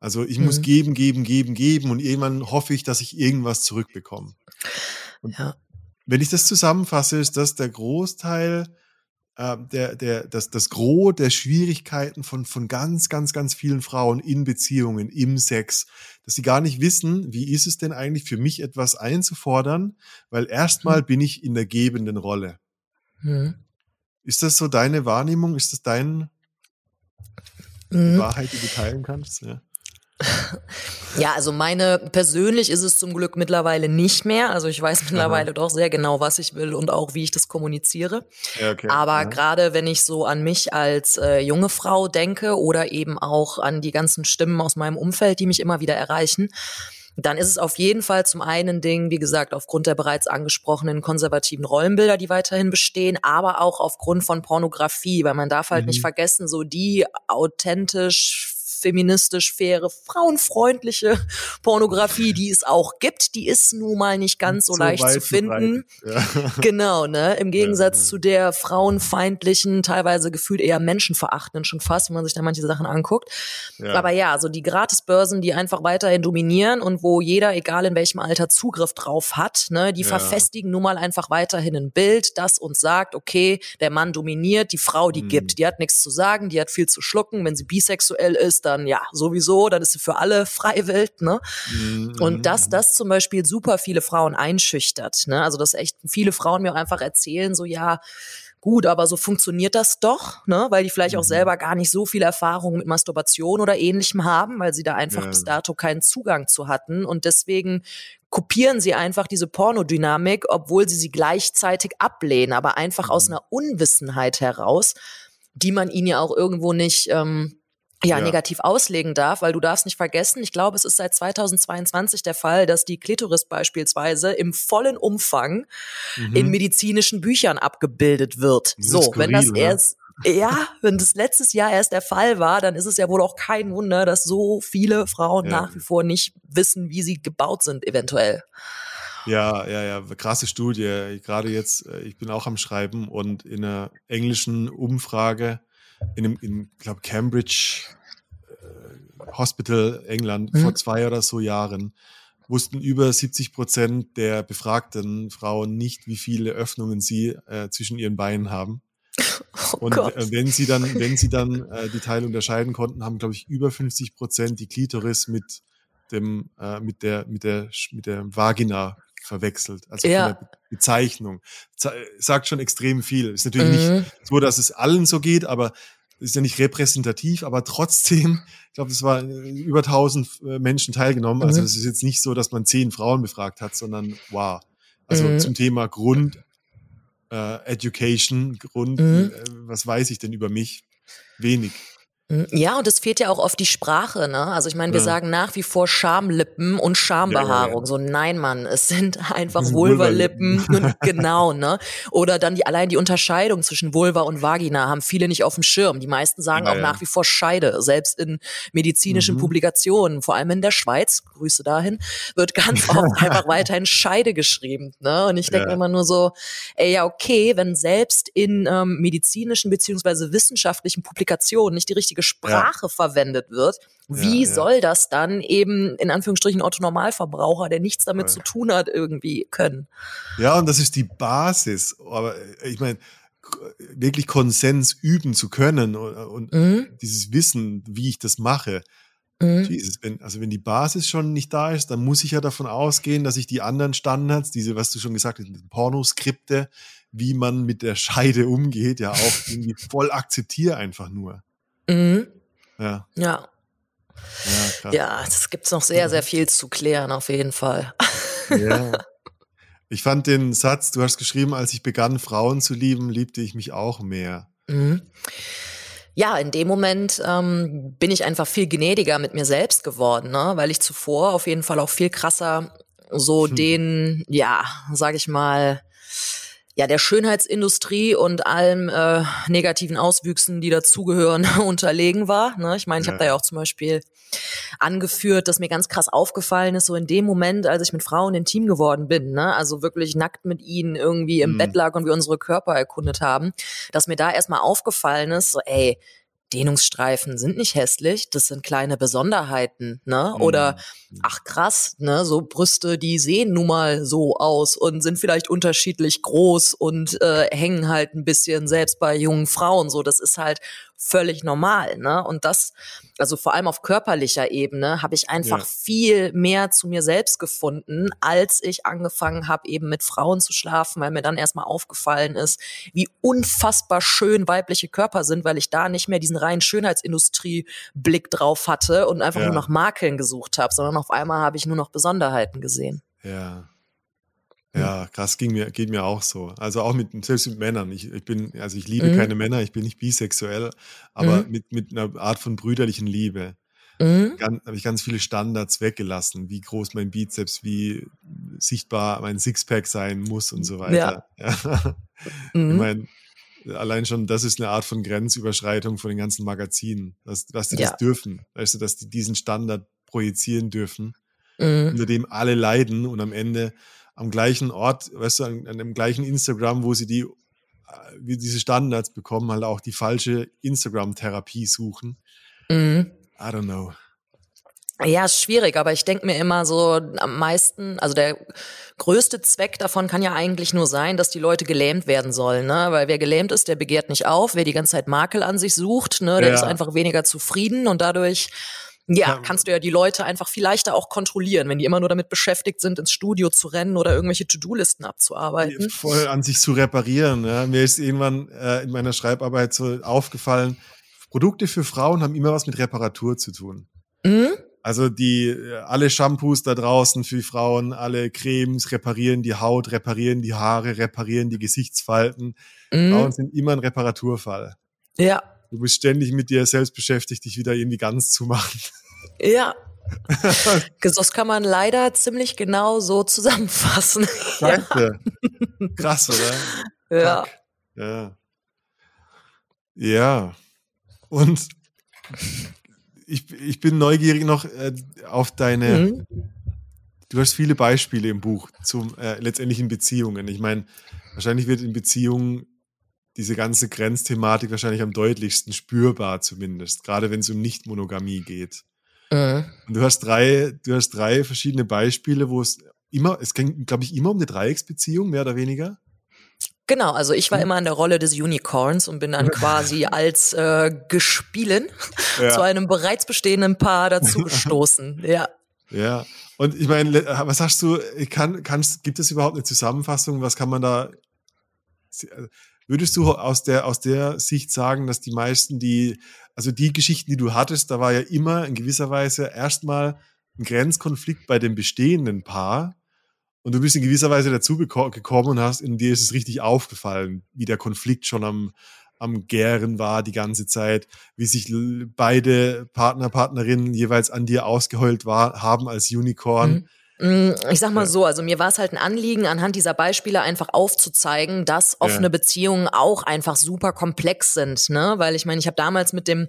Also ich mhm. muss geben, geben, geben, geben und irgendwann hoffe ich, dass ich irgendwas zurückbekomme. Und ja. Wenn ich das zusammenfasse, ist das der Großteil äh, der, der, das, das Gros der Schwierigkeiten von, von ganz, ganz, ganz vielen Frauen in Beziehungen, im Sex, dass sie gar nicht wissen, wie ist es denn eigentlich für mich etwas einzufordern, weil erstmal mhm. bin ich in der gebenden Rolle. Mhm. Ist das so deine Wahrnehmung? Ist das deine mhm. Wahrheit, die du teilen kannst? Ja. Ja, also meine persönlich ist es zum Glück mittlerweile nicht mehr. Also ich weiß mittlerweile Aha. doch sehr genau, was ich will und auch wie ich das kommuniziere. Ja, okay. Aber gerade wenn ich so an mich als äh, junge Frau denke oder eben auch an die ganzen Stimmen aus meinem Umfeld, die mich immer wieder erreichen, dann ist es auf jeden Fall zum einen Ding, wie gesagt, aufgrund der bereits angesprochenen konservativen Rollenbilder, die weiterhin bestehen, aber auch aufgrund von Pornografie, weil man darf halt mhm. nicht vergessen, so die authentisch feministisch faire, frauenfreundliche Pornografie, die es auch gibt, die ist nun mal nicht ganz so, so leicht zu finden. Ja. Genau, ne? Im Gegensatz ja. zu der frauenfeindlichen, teilweise gefühlt eher menschenverachtenden schon fast, wenn man sich da manche Sachen anguckt. Ja. Aber ja, so die Gratisbörsen, die einfach weiterhin dominieren und wo jeder, egal in welchem Alter, Zugriff drauf hat, ne, die verfestigen nun mal einfach weiterhin ein Bild, das uns sagt, okay, der Mann dominiert, die Frau, die mhm. gibt, die hat nichts zu sagen, die hat viel zu schlucken, wenn sie bisexuell ist, dann dann ja sowieso, dann ist sie für alle Freiwild, ne? Mhm. Und dass das zum Beispiel super viele Frauen einschüchtert, ne? Also dass echt viele Frauen mir einfach erzählen, so ja, gut, aber so funktioniert das doch, ne? Weil die vielleicht auch mhm. selber gar nicht so viel Erfahrung mit Masturbation oder ähnlichem haben, weil sie da einfach ja. bis dato keinen Zugang zu hatten und deswegen kopieren sie einfach diese Pornodynamik, obwohl sie sie gleichzeitig ablehnen, aber einfach aus mhm. einer Unwissenheit heraus, die man ihnen ja auch irgendwo nicht ähm, ja, ja, negativ auslegen darf, weil du darfst nicht vergessen, ich glaube, es ist seit 2022 der Fall, dass die Klitoris beispielsweise im vollen Umfang mhm. in medizinischen Büchern abgebildet wird. So, skurril, wenn das erst ja, wenn das letztes Jahr erst der Fall war, dann ist es ja wohl auch kein Wunder, dass so viele Frauen ja. nach wie vor nicht wissen, wie sie gebaut sind, eventuell. Ja, ja, ja, krasse Studie. Gerade jetzt, äh, ich bin auch am Schreiben und in einer englischen Umfrage in einem, in, glaube Cambridge äh, Hospital, England, mhm. vor zwei oder so Jahren, wussten über 70 Prozent der befragten Frauen nicht, wie viele Öffnungen sie äh, zwischen ihren Beinen haben. Oh und äh, wenn sie dann, wenn sie dann äh, die Teile unterscheiden konnten, haben, glaube ich, über 50 Prozent die Klitoris mit dem, äh, mit der, mit der, mit der Vagina verwechselt. Also ja. von der Bezeichnung. Sagt schon extrem viel. Ist natürlich mhm. nicht so, dass es allen so geht, aber ist ja nicht repräsentativ, aber trotzdem, ich glaube, es war äh, über 1000 äh, Menschen teilgenommen. Also mhm. Also es ist jetzt nicht so, dass man zehn Frauen befragt hat, sondern wow. Also mhm. zum Thema Grund äh, Education, Grund, mhm. äh, was weiß ich denn über mich? Wenig. Hm, ja, und es fehlt ja auch oft die Sprache, ne? Also ich meine, wir ja. sagen nach wie vor Schamlippen und Schambehaarung. Ja, ja, so nein, Mann, es sind einfach Vulvalippen und genau, ne? Oder dann die allein die Unterscheidung zwischen Vulva und Vagina haben viele nicht auf dem Schirm. Die meisten sagen auch nach wie vor Scheide, selbst in medizinischen mhm. Publikationen, vor allem in der Schweiz, Grüße dahin, wird ganz oft einfach weiterhin Scheide geschrieben, ne? Und ich denke immer nur so, ey, ja, okay, wenn selbst in ähm, medizinischen beziehungsweise wissenschaftlichen Publikationen nicht die richtige richtige Sprache ja. verwendet wird. Wie ja, soll das dann eben in Anführungsstrichen Otto Normalverbraucher, der nichts damit zu tun hat, irgendwie können? Ja, und das ist die Basis. Aber äh, ich meine, wirklich Konsens üben zu können und, und mhm. dieses Wissen, wie ich das mache. Mhm. Jesus, wenn, also wenn die Basis schon nicht da ist, dann muss ich ja davon ausgehen, dass ich die anderen Standards, diese, was du schon gesagt hast, Pornoskripte, wie man mit der Scheide umgeht, ja auch irgendwie voll akzeptiere einfach nur. Mhm. Ja. Ja. Ja, ja, das gibt's noch sehr, sehr viel zu klären, auf jeden Fall. Ja. Ich fand den Satz, du hast geschrieben, als ich begann, Frauen zu lieben, liebte ich mich auch mehr. Mhm. Ja, in dem Moment ähm, bin ich einfach viel gnädiger mit mir selbst geworden, ne? weil ich zuvor auf jeden Fall auch viel krasser so hm. den, ja, sag ich mal, ja, der Schönheitsindustrie und allen äh, negativen Auswüchsen, die dazugehören, unterlegen war. Ne? Ich meine, ich ja. habe da ja auch zum Beispiel angeführt, dass mir ganz krass aufgefallen ist, so in dem Moment, als ich mit Frauen intim geworden bin, ne? also wirklich nackt mit ihnen irgendwie im mhm. Bett lag und wir unsere Körper erkundet haben, dass mir da erstmal aufgefallen ist, so ey, Dehnungsstreifen sind nicht hässlich, das sind kleine Besonderheiten, ne? Oder mhm. ach krass, ne, so Brüste, die sehen nun mal so aus und sind vielleicht unterschiedlich groß und äh, hängen halt ein bisschen selbst bei jungen Frauen so, das ist halt völlig normal, ne? Und das, also vor allem auf körperlicher Ebene, habe ich einfach ja. viel mehr zu mir selbst gefunden, als ich angefangen habe, eben mit Frauen zu schlafen, weil mir dann erstmal aufgefallen ist, wie unfassbar schön weibliche Körper sind, weil ich da nicht mehr diesen reinen Schönheitsindustrie-Blick drauf hatte und einfach ja. nur nach Makeln gesucht habe, sondern auf einmal habe ich nur noch Besonderheiten gesehen. Ja. Ja, krass, ging mir, geht mir auch so. Also auch mit, selbst mit Männern. Ich, ich bin, also ich liebe mhm. keine Männer, ich bin nicht bisexuell, aber mhm. mit, mit einer Art von brüderlichen Liebe. Mhm. Habe ich ganz viele Standards weggelassen, wie groß mein Bizeps, wie sichtbar mein Sixpack sein muss und so weiter. Ja. ja. Mhm. Ich meine, allein schon, das ist eine Art von Grenzüberschreitung von den ganzen Magazinen, dass, dass die ja. das dürfen, weißt du, dass die diesen Standard projizieren dürfen, mhm. unter dem alle leiden und am Ende am gleichen Ort, weißt du, an, an dem gleichen Instagram, wo sie die, äh, wie diese Standards bekommen, halt auch die falsche Instagram-Therapie suchen. Mhm. I don't know. Ja, ist schwierig, aber ich denke mir immer so am meisten, also der größte Zweck davon kann ja eigentlich nur sein, dass die Leute gelähmt werden sollen, ne? Weil wer gelähmt ist, der begehrt nicht auf, wer die ganze Zeit Makel an sich sucht, ne, der ja. ist einfach weniger zufrieden und dadurch ja, kannst du ja die Leute einfach viel leichter auch kontrollieren, wenn die immer nur damit beschäftigt sind, ins Studio zu rennen oder irgendwelche To-Do-Listen abzuarbeiten. Voll an sich zu reparieren. Ja. Mir ist irgendwann äh, in meiner Schreibarbeit so aufgefallen, Produkte für Frauen haben immer was mit Reparatur zu tun. Mhm. Also die äh, alle Shampoos da draußen für Frauen, alle Cremes reparieren die Haut, reparieren die Haare, reparieren die Gesichtsfalten. Mhm. Frauen sind immer ein Reparaturfall. Ja, Du bist ständig mit dir selbst beschäftigt, dich wieder irgendwie ganz zu machen. Ja. das kann man leider ziemlich genau so zusammenfassen. Danke. Ja. Krass, oder? Ja. Ja. Ja. Und ich, ich bin neugierig noch äh, auf deine. Mhm. Du hast viele Beispiele im Buch zum äh, letztendlichen Beziehungen. Ich meine, wahrscheinlich wird in Beziehungen diese ganze Grenzthematik wahrscheinlich am deutlichsten spürbar zumindest, gerade wenn es um Nicht-Monogamie geht. Mhm. Und du hast drei, du hast drei verschiedene Beispiele, wo es immer, es ging, glaube ich, immer um eine Dreiecksbeziehung, mehr oder weniger. Genau, also ich war hm. immer in der Rolle des Unicorns und bin dann quasi als äh, Gespielen ja. zu einem bereits bestehenden Paar dazu gestoßen. Ja. Ja. Und ich meine, was hast du, kann, kannst, gibt es überhaupt eine Zusammenfassung? Was kann man da, würdest du aus der, aus der Sicht sagen, dass die meisten, die, also die Geschichten, die du hattest, da war ja immer in gewisser Weise erstmal ein Grenzkonflikt bei dem bestehenden Paar und du bist in gewisser Weise dazu gekommen und hast, in dir ist es richtig aufgefallen, wie der Konflikt schon am, am Gären war die ganze Zeit, wie sich beide Partner, Partnerinnen jeweils an dir ausgeheult war, haben als Unicorn. Mhm. Mm, ich sag mal so, also mir war es halt ein Anliegen, anhand dieser Beispiele einfach aufzuzeigen, dass offene ja. Beziehungen auch einfach super komplex sind, ne? Weil ich meine, ich habe damals mit dem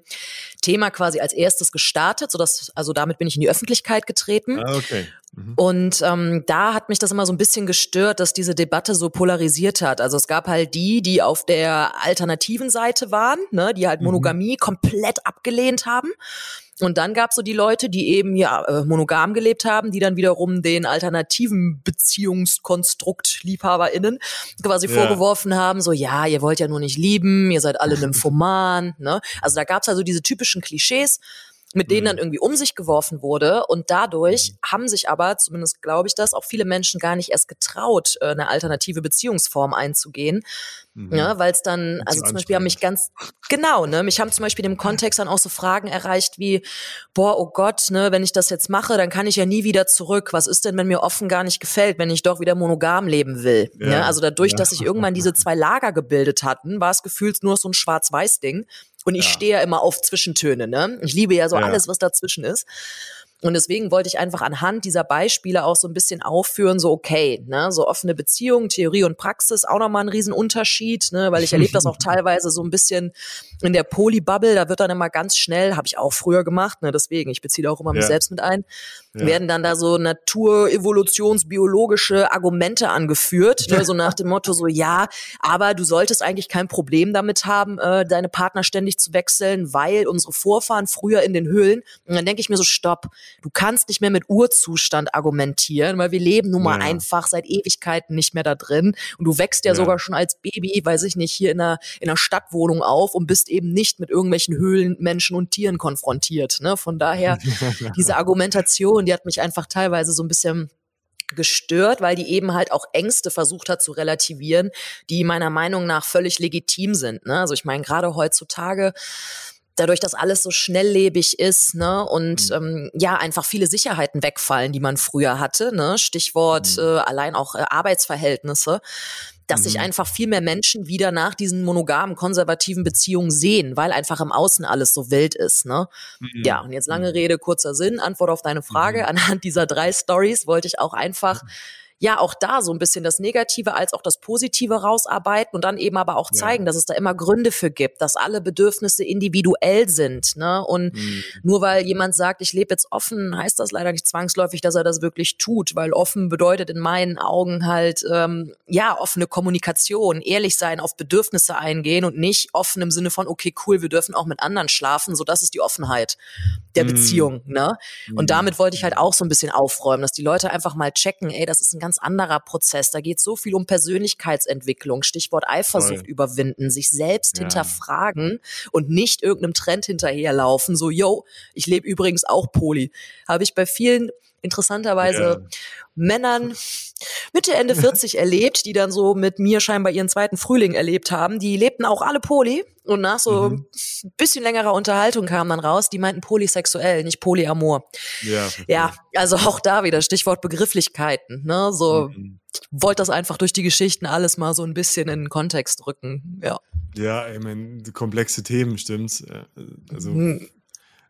Thema quasi als erstes gestartet, so dass also damit bin ich in die Öffentlichkeit getreten. Ah, okay. Mhm. Und ähm, da hat mich das immer so ein bisschen gestört, dass diese Debatte so polarisiert hat. Also es gab halt die, die auf der alternativen Seite waren, ne, die halt mhm. Monogamie mhm. komplett abgelehnt haben. Und dann gab es so die Leute, die eben ja äh, monogam gelebt haben, die dann wiederum den alternativen Beziehungskonstrukt LiebhaberInnen quasi ja. vorgeworfen haben, so ja, ihr wollt ja nur nicht lieben, ihr seid alle Nymphoman, ne? Also da gab es also diese typischen Klischees mit denen dann mhm. irgendwie um sich geworfen wurde. Und dadurch mhm. haben sich aber, zumindest glaube ich das, auch viele Menschen gar nicht erst getraut, äh, eine alternative Beziehungsform einzugehen. Mhm. Ja, weil es dann, also zum Beispiel haben mich ganz, genau, ne, mich haben zum Beispiel im Kontext dann auch so Fragen erreicht wie, boah, oh Gott, ne, wenn ich das jetzt mache, dann kann ich ja nie wieder zurück. Was ist denn, wenn mir offen gar nicht gefällt, wenn ich doch wieder monogam leben will? Ja. Ne? Also dadurch, ja. dass sich irgendwann diese zwei Lager gebildet hatten, war es gefühlt nur so ein Schwarz-Weiß-Ding. Und ich ja. stehe ja immer auf Zwischentöne, ne? Ich liebe ja so ja. alles, was dazwischen ist. Und deswegen wollte ich einfach anhand dieser Beispiele auch so ein bisschen aufführen, so okay, ne, so offene Beziehungen, Theorie und Praxis, auch nochmal ein Riesenunterschied, ne, weil ich erlebe das auch teilweise so ein bisschen in der Polybubble, da wird dann immer ganz schnell, habe ich auch früher gemacht, ne, deswegen, ich beziehe auch immer ja. mich selbst mit ein, ja. werden dann da so natur-evolutionsbiologische Argumente angeführt, ne, so nach dem Motto so, ja, aber du solltest eigentlich kein Problem damit haben, äh, deine Partner ständig zu wechseln, weil unsere Vorfahren früher in den Höhlen, und dann denke ich mir so, stopp, du kannst nicht mehr mit Urzustand argumentieren, weil wir leben nun mal ja. einfach seit Ewigkeiten nicht mehr da drin und du wächst ja, ja, sogar schon als Baby, weiß ich nicht, hier in einer, in einer Stadtwohnung auf und bist eben nicht mit irgendwelchen Höhlen, Menschen und Tieren konfrontiert, ne? Von daher, diese Argumentation, die hat mich einfach teilweise so ein bisschen gestört, weil die eben halt auch Ängste versucht hat zu relativieren, die meiner Meinung nach völlig legitim sind. Ne? Also ich meine, gerade heutzutage dadurch, dass alles so schnelllebig ist, ne, und mhm. ähm, ja, einfach viele Sicherheiten wegfallen, die man früher hatte, ne, Stichwort mhm. äh, allein auch äh, Arbeitsverhältnisse, dass mhm. sich einfach viel mehr Menschen wieder nach diesen monogamen, konservativen Beziehungen sehen, weil einfach im Außen alles so wild ist, ne. Mhm. Ja, und jetzt lange mhm. Rede, kurzer Sinn, Antwort auf deine Frage. Mhm. Anhand dieser drei Stories wollte ich auch einfach ja auch da so ein bisschen das Negative als auch das Positive rausarbeiten und dann eben aber auch zeigen, ja. dass es da immer Gründe für gibt, dass alle Bedürfnisse individuell sind. Ne? Und mhm. nur weil jemand sagt, ich lebe jetzt offen, heißt das leider nicht zwangsläufig, dass er das wirklich tut, weil offen bedeutet in meinen Augen halt ähm, ja offene Kommunikation, ehrlich sein, auf Bedürfnisse eingehen und nicht offen im Sinne von okay cool, wir dürfen auch mit anderen schlafen. So das ist die Offenheit der mhm. Beziehung. Ne? Und mhm. damit wollte ich halt auch so ein bisschen aufräumen, dass die Leute einfach mal checken, ey, das ist ein ganz anderer Prozess. Da geht so viel um Persönlichkeitsentwicklung, Stichwort Eifersucht Voll. überwinden, sich selbst ja. hinterfragen und nicht irgendeinem Trend hinterherlaufen. So, yo, ich lebe übrigens auch Poli. Habe ich bei vielen interessanterweise ja. Männern Mitte, Ende 40 erlebt, die dann so mit mir scheinbar ihren zweiten Frühling erlebt haben. Die lebten auch alle Poli und nach so mhm. ein bisschen längerer Unterhaltung kam dann raus, die meinten polysexuell, nicht polyamor. Ja, ja also auch da wieder Stichwort Begrifflichkeiten. Ne? So, mhm. ich wollte das einfach durch die Geschichten alles mal so ein bisschen in den Kontext rücken. Ja, ja ich meine, komplexe Themen, stimmt's. Also mhm.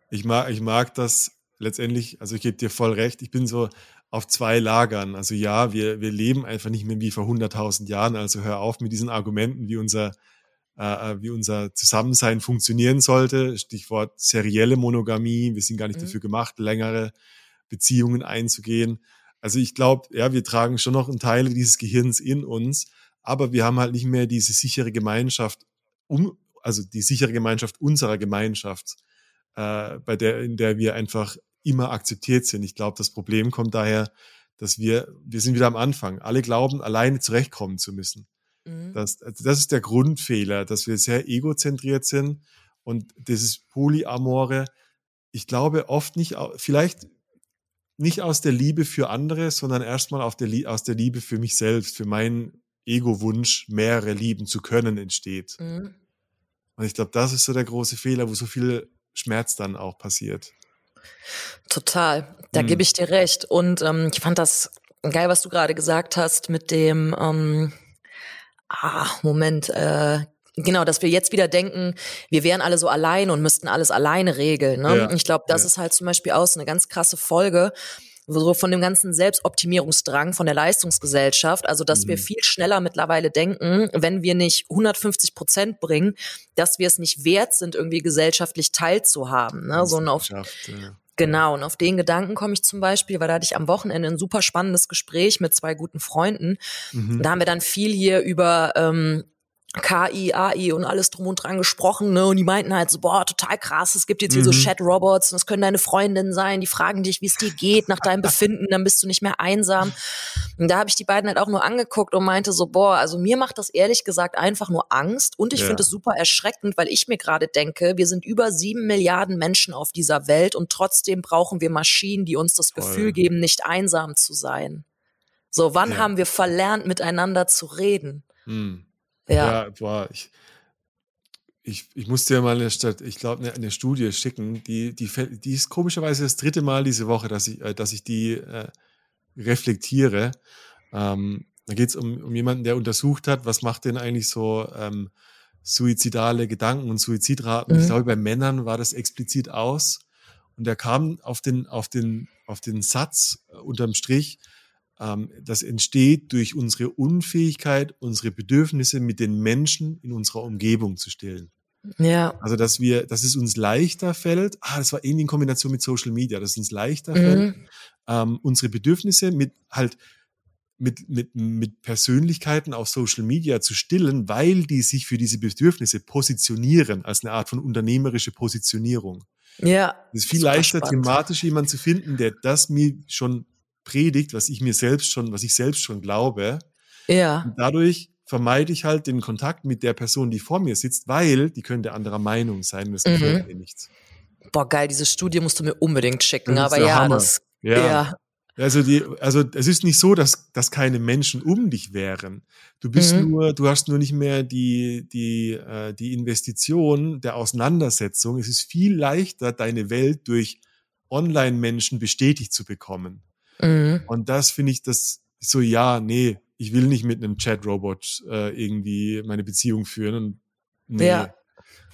ich mag, ich mag das letztendlich, also ich gebe dir voll recht, ich bin so auf zwei Lagern. Also ja, wir, wir leben einfach nicht mehr wie vor 100.000 Jahren, also hör auf mit diesen Argumenten, wie unser, äh, äh, wie unser Zusammensein funktionieren sollte. Stichwort serielle Monogamie, wir sind gar nicht mhm. dafür gemacht, längere Beziehungen einzugehen. Also ich glaube, ja, wir tragen schon noch einen Teil dieses Gehirns in uns, aber wir haben halt nicht mehr diese sichere Gemeinschaft, um, also die sichere Gemeinschaft unserer Gemeinschaft, äh, bei der, in der wir einfach immer akzeptiert sind. Ich glaube, das Problem kommt daher, dass wir, wir sind wieder am Anfang. Alle glauben, alleine zurechtkommen zu müssen. Mhm. Das, also das ist der Grundfehler, dass wir sehr egozentriert sind und dieses Polyamore, ich glaube oft nicht, vielleicht nicht aus der Liebe für andere, sondern erstmal aus der Liebe für mich selbst, für meinen Ego-Wunsch, mehrere lieben zu können, entsteht. Mhm. Und ich glaube, das ist so der große Fehler, wo so viel Schmerz dann auch passiert. Total, da mhm. gebe ich dir recht. Und ähm, ich fand das geil, was du gerade gesagt hast mit dem, ähm, ah, Moment, äh, Genau, dass wir jetzt wieder denken, wir wären alle so allein und müssten alles alleine regeln. Ne? Ja, ich glaube, das ja. ist halt zum Beispiel auch so eine ganz krasse Folge so von dem ganzen Selbstoptimierungsdrang von der Leistungsgesellschaft, also dass mhm. wir viel schneller mittlerweile denken, wenn wir nicht 150 Prozent bringen, dass wir es nicht wert sind, irgendwie gesellschaftlich teilzuhaben. Ne? So auf, ja. Genau, und auf den Gedanken komme ich zum Beispiel, weil da hatte ich am Wochenende ein super spannendes Gespräch mit zwei guten Freunden. Mhm. Da haben wir dann viel hier über ähm, KI, AI und alles drum und dran gesprochen, ne? Und die meinten halt so, boah, total krass, es gibt jetzt hier mhm. so Chat-Robots und das können deine Freundinnen sein, die fragen dich, wie es dir geht nach deinem Befinden, dann bist du nicht mehr einsam. Und da habe ich die beiden halt auch nur angeguckt und meinte so, boah, also mir macht das ehrlich gesagt einfach nur Angst und ich ja. finde es super erschreckend, weil ich mir gerade denke, wir sind über sieben Milliarden Menschen auf dieser Welt und trotzdem brauchen wir Maschinen, die uns das Voll. Gefühl geben, nicht einsam zu sein. So, wann ja. haben wir verlernt, miteinander zu reden? Mhm. Ja. ja boah, ich, ich, ich muss dir mal eine, Stadt, ich glaube, eine, eine, Studie schicken, die, die, die ist komischerweise das dritte Mal diese Woche, dass ich, äh, dass ich die äh, reflektiere. Ähm, da geht es um, um jemanden, der untersucht hat, was macht denn eigentlich so ähm, suizidale Gedanken und Suizidraten. Mhm. Ich glaube, bei Männern war das explizit aus. Und er kam auf den, auf den, auf den Satz äh, unterm Strich, das entsteht durch unsere Unfähigkeit, unsere Bedürfnisse mit den Menschen in unserer Umgebung zu stillen. Ja. Also, dass wir, dass es uns leichter fällt, ah, das war irgendwie in Kombination mit Social Media, dass es uns leichter mhm. fällt, ähm, unsere Bedürfnisse mit halt mit, mit, mit Persönlichkeiten auf Social Media zu stillen, weil die sich für diese Bedürfnisse positionieren, als eine Art von unternehmerische Positionierung. Ja. Es ist viel leichter, spannend. thematisch jemanden zu finden, der das mir schon predigt, was ich mir selbst schon, was ich selbst schon glaube. Ja. Und dadurch vermeide ich halt den Kontakt mit der Person, die vor mir sitzt, weil die könnte anderer Meinung sein und das gefällt mhm. mir nichts. Boah, geil, diese Studie musst du mir unbedingt schicken, aber ja, Hammer. das, ja. ja. Also, die, also es ist nicht so, dass, dass keine Menschen um dich wären. Du bist mhm. nur, du hast nur nicht mehr die, die, äh, die Investition der Auseinandersetzung. Es ist viel leichter, deine Welt durch Online-Menschen bestätigt zu bekommen. Mhm. Und das finde ich das so, ja, nee, ich will nicht mit einem Chat-Robot äh, irgendwie meine Beziehung führen. Und nee. Ja.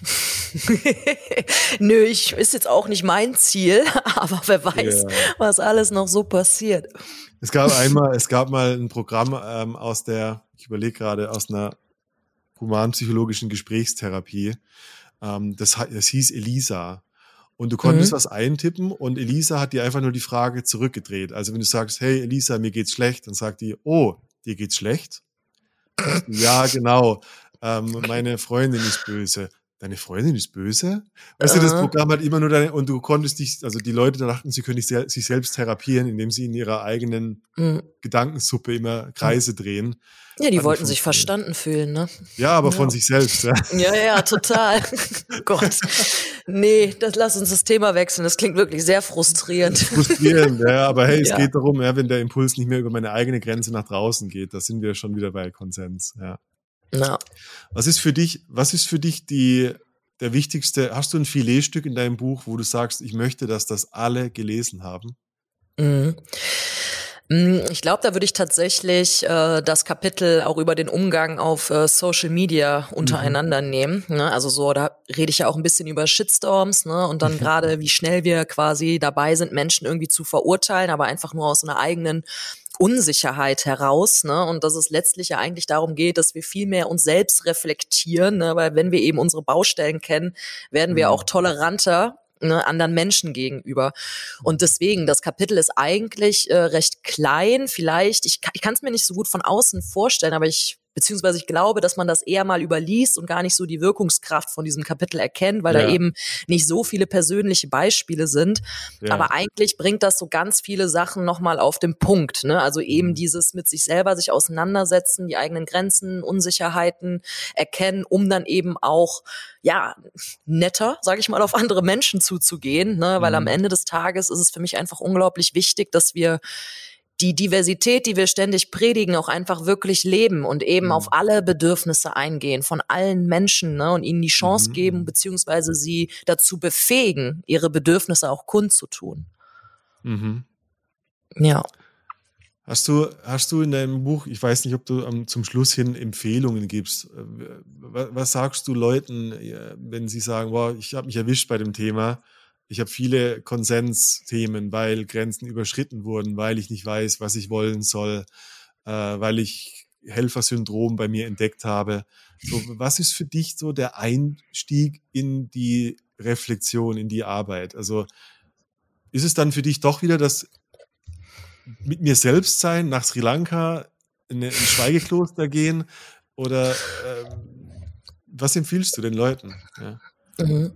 Nö, ich ist jetzt auch nicht mein Ziel, aber wer weiß, ja. was alles noch so passiert. Es gab einmal, es gab mal ein Programm ähm, aus der, ich überlege gerade, aus einer humanpsychologischen Gesprächstherapie. Ähm, das, das hieß Elisa. Und du konntest mhm. was eintippen und Elisa hat dir einfach nur die Frage zurückgedreht. Also wenn du sagst, hey Elisa, mir geht's schlecht, dann sagt die, oh, dir geht's schlecht? ja, genau. Ähm, meine Freundin ist böse. Deine Freundin ist böse? Weißt uh. du, das Programm hat immer nur deine, und du konntest dich, also die Leute dachten, sie können sich selbst therapieren, indem sie in ihrer eigenen mhm. Gedankensuppe immer Kreise drehen. Ja, die wollten sich verstanden fühlen, ne? Ja, aber ja. von sich selbst, ja. Ja, ja, total. Gott. Nee, das lass uns das Thema wechseln. Das klingt wirklich sehr frustrierend. Frustrierend, ja, aber hey, es ja. geht darum, ja, wenn der Impuls nicht mehr über meine eigene Grenze nach draußen geht, da sind wir schon wieder bei Konsens, ja. Ja. Was ist für dich, was ist für dich die, der wichtigste, hast du ein Filetstück in deinem Buch, wo du sagst, ich möchte, dass das alle gelesen haben? Mhm. Mm, ich glaube, da würde ich tatsächlich äh, das Kapitel auch über den Umgang auf äh, Social Media untereinander mhm. nehmen. Ne? Also so, da rede ich ja auch ein bisschen über Shitstorms, ne? Und dann gerade, wie schnell wir quasi dabei sind, Menschen irgendwie zu verurteilen, aber einfach nur aus einer eigenen Unsicherheit heraus, ne? Und dass es letztlich ja eigentlich darum geht, dass wir viel mehr uns selbst reflektieren, ne? weil wenn wir eben unsere Baustellen kennen, werden wir mhm. auch toleranter ne, anderen Menschen gegenüber. Und deswegen, das Kapitel ist eigentlich äh, recht klein, vielleicht, ich, ich kann es mir nicht so gut von außen vorstellen, aber ich beziehungsweise ich glaube, dass man das eher mal überliest und gar nicht so die Wirkungskraft von diesem Kapitel erkennt, weil ja. da eben nicht so viele persönliche Beispiele sind. Ja. Aber eigentlich bringt das so ganz viele Sachen nochmal auf den Punkt. Ne? Also eben mhm. dieses mit sich selber sich auseinandersetzen, die eigenen Grenzen, Unsicherheiten erkennen, um dann eben auch ja netter, sage ich mal, auf andere Menschen zuzugehen. Ne? Weil mhm. am Ende des Tages ist es für mich einfach unglaublich wichtig, dass wir die Diversität, die wir ständig predigen, auch einfach wirklich leben und eben mhm. auf alle Bedürfnisse eingehen von allen Menschen ne, und ihnen die Chance mhm. geben, beziehungsweise sie dazu befähigen, ihre Bedürfnisse auch kundzutun. Mhm. Ja. Hast du, hast du in deinem Buch, ich weiß nicht, ob du um, zum Schluss hin Empfehlungen gibst. Was, was sagst du Leuten, wenn sie sagen, wow, ich habe mich erwischt bei dem Thema, ich habe viele Konsensthemen, weil Grenzen überschritten wurden, weil ich nicht weiß, was ich wollen soll, äh, weil ich Helfersyndrom bei mir entdeckt habe. So, was ist für dich so der Einstieg in die Reflexion, in die Arbeit? Also ist es dann für dich doch wieder das mit mir selbst sein, nach Sri Lanka, in ein Schweigekloster gehen? Oder äh, was empfiehlst du den Leuten? Ja. Mhm.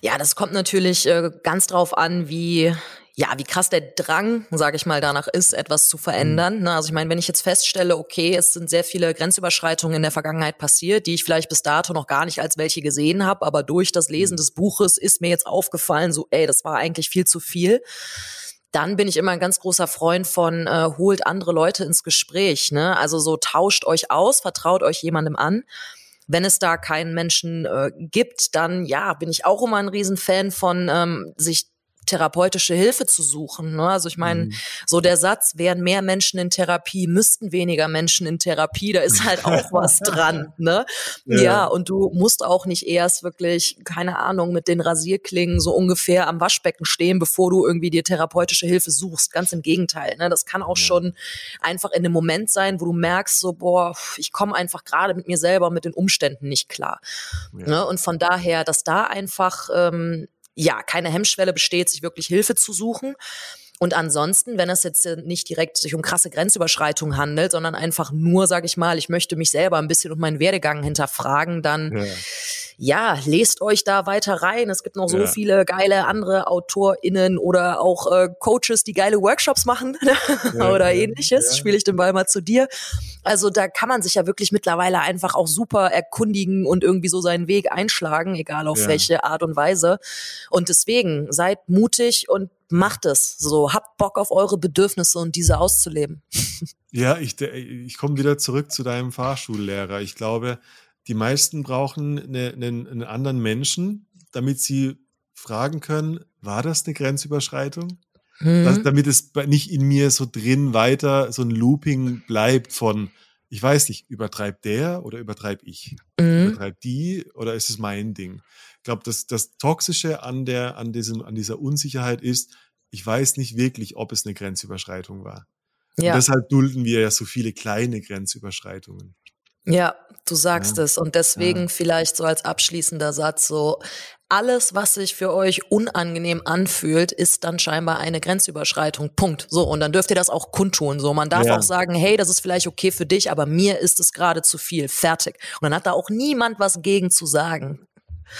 Ja, das kommt natürlich äh, ganz drauf an, wie ja, wie krass der Drang, sage ich mal, danach ist, etwas zu verändern. Mhm. Also ich meine, wenn ich jetzt feststelle, okay, es sind sehr viele Grenzüberschreitungen in der Vergangenheit passiert, die ich vielleicht bis dato noch gar nicht als welche gesehen habe, aber durch das Lesen mhm. des Buches ist mir jetzt aufgefallen, so, ey, das war eigentlich viel zu viel. Dann bin ich immer ein ganz großer Freund von, äh, holt andere Leute ins Gespräch. Ne? Also so tauscht euch aus, vertraut euch jemandem an. Wenn es da keinen Menschen äh, gibt, dann ja, bin ich auch immer ein Riesenfan von ähm, sich therapeutische Hilfe zu suchen. Ne? Also ich meine, mhm. so der Satz, wären mehr Menschen in Therapie, müssten weniger Menschen in Therapie, da ist halt auch was dran. Ne? Ja. ja. und du musst auch nicht erst wirklich, keine Ahnung, mit den Rasierklingen so ungefähr am Waschbecken stehen, bevor du irgendwie dir therapeutische Hilfe suchst. Ganz im Gegenteil. Ne? Das kann auch ja. schon einfach in einem Moment sein, wo du merkst, so, boah, ich komme einfach gerade mit mir selber und mit den Umständen nicht klar. Ja. Ne? Und von daher, dass da einfach ähm, ja, keine Hemmschwelle besteht, sich wirklich Hilfe zu suchen. Und ansonsten, wenn es jetzt nicht direkt sich um krasse Grenzüberschreitungen handelt, sondern einfach nur, sage ich mal, ich möchte mich selber ein bisschen und meinen Werdegang hinterfragen, dann ja ja, lest euch da weiter rein. Es gibt noch so ja. viele geile andere AutorInnen oder auch äh, Coaches, die geile Workshops machen ja, oder ähnliches. Spiele ich den Ball mal zu dir. Also da kann man sich ja wirklich mittlerweile einfach auch super erkundigen und irgendwie so seinen Weg einschlagen, egal auf welche Art und Weise. Und deswegen seid mutig und macht es so. Habt Bock auf eure Bedürfnisse und diese auszuleben. Ja, ich, ich komme wieder zurück zu deinem Fahrschullehrer. Ich glaube, die meisten brauchen eine, einen, einen anderen damit sie fragen können, war das eine Grenzüberschreitung? Mhm. Das, damit es nicht in mir so drin weiter so ein Looping bleibt von, ich weiß nicht, übertreibt der oder übertreib ich? Mhm. Übertreibt die oder ist es mein Ding? Ich glaube, das, das Toxische an, der, an, diesem, an dieser Unsicherheit ist, ich weiß nicht wirklich, ob es eine Grenzüberschreitung war. Ja. Und deshalb dulden wir ja so viele kleine Grenzüberschreitungen. Ja, du sagst ja. es. Und deswegen ja. vielleicht so als abschließender Satz so, alles, was sich für euch unangenehm anfühlt, ist dann scheinbar eine Grenzüberschreitung. Punkt. So, und dann dürft ihr das auch kundtun. So, man darf ja. auch sagen, hey, das ist vielleicht okay für dich, aber mir ist es gerade zu viel. Fertig. Und dann hat da auch niemand was gegen zu sagen.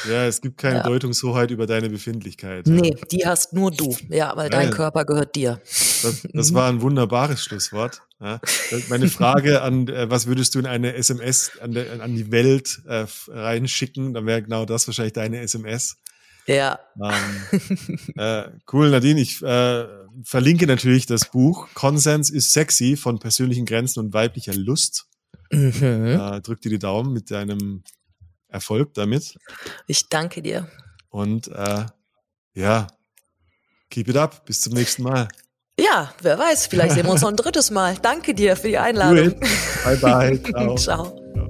Ja, es gibt keine ja. Deutungshoheit über deine Befindlichkeit. Nee, ja. die hast nur du. Ja, weil dein Körper gehört dir. Das, das war ein wunderbares Schlusswort. Ja. Meine Frage an, äh, was würdest du in eine SMS an, der, an die Welt äh, reinschicken? Dann wäre genau das wahrscheinlich deine SMS. Ja. Ähm, äh, cool, Nadine. Ich äh, verlinke natürlich das Buch Konsens ist sexy von persönlichen Grenzen und weiblicher Lust. Mhm. Äh, drück dir die Daumen mit deinem Erfolg damit. Ich danke dir. Und äh, ja, keep it up. Bis zum nächsten Mal. Ja, wer weiß, vielleicht sehen wir uns noch ein drittes Mal. Danke dir für die Einladung. Bye bye. Ciao. Ciao.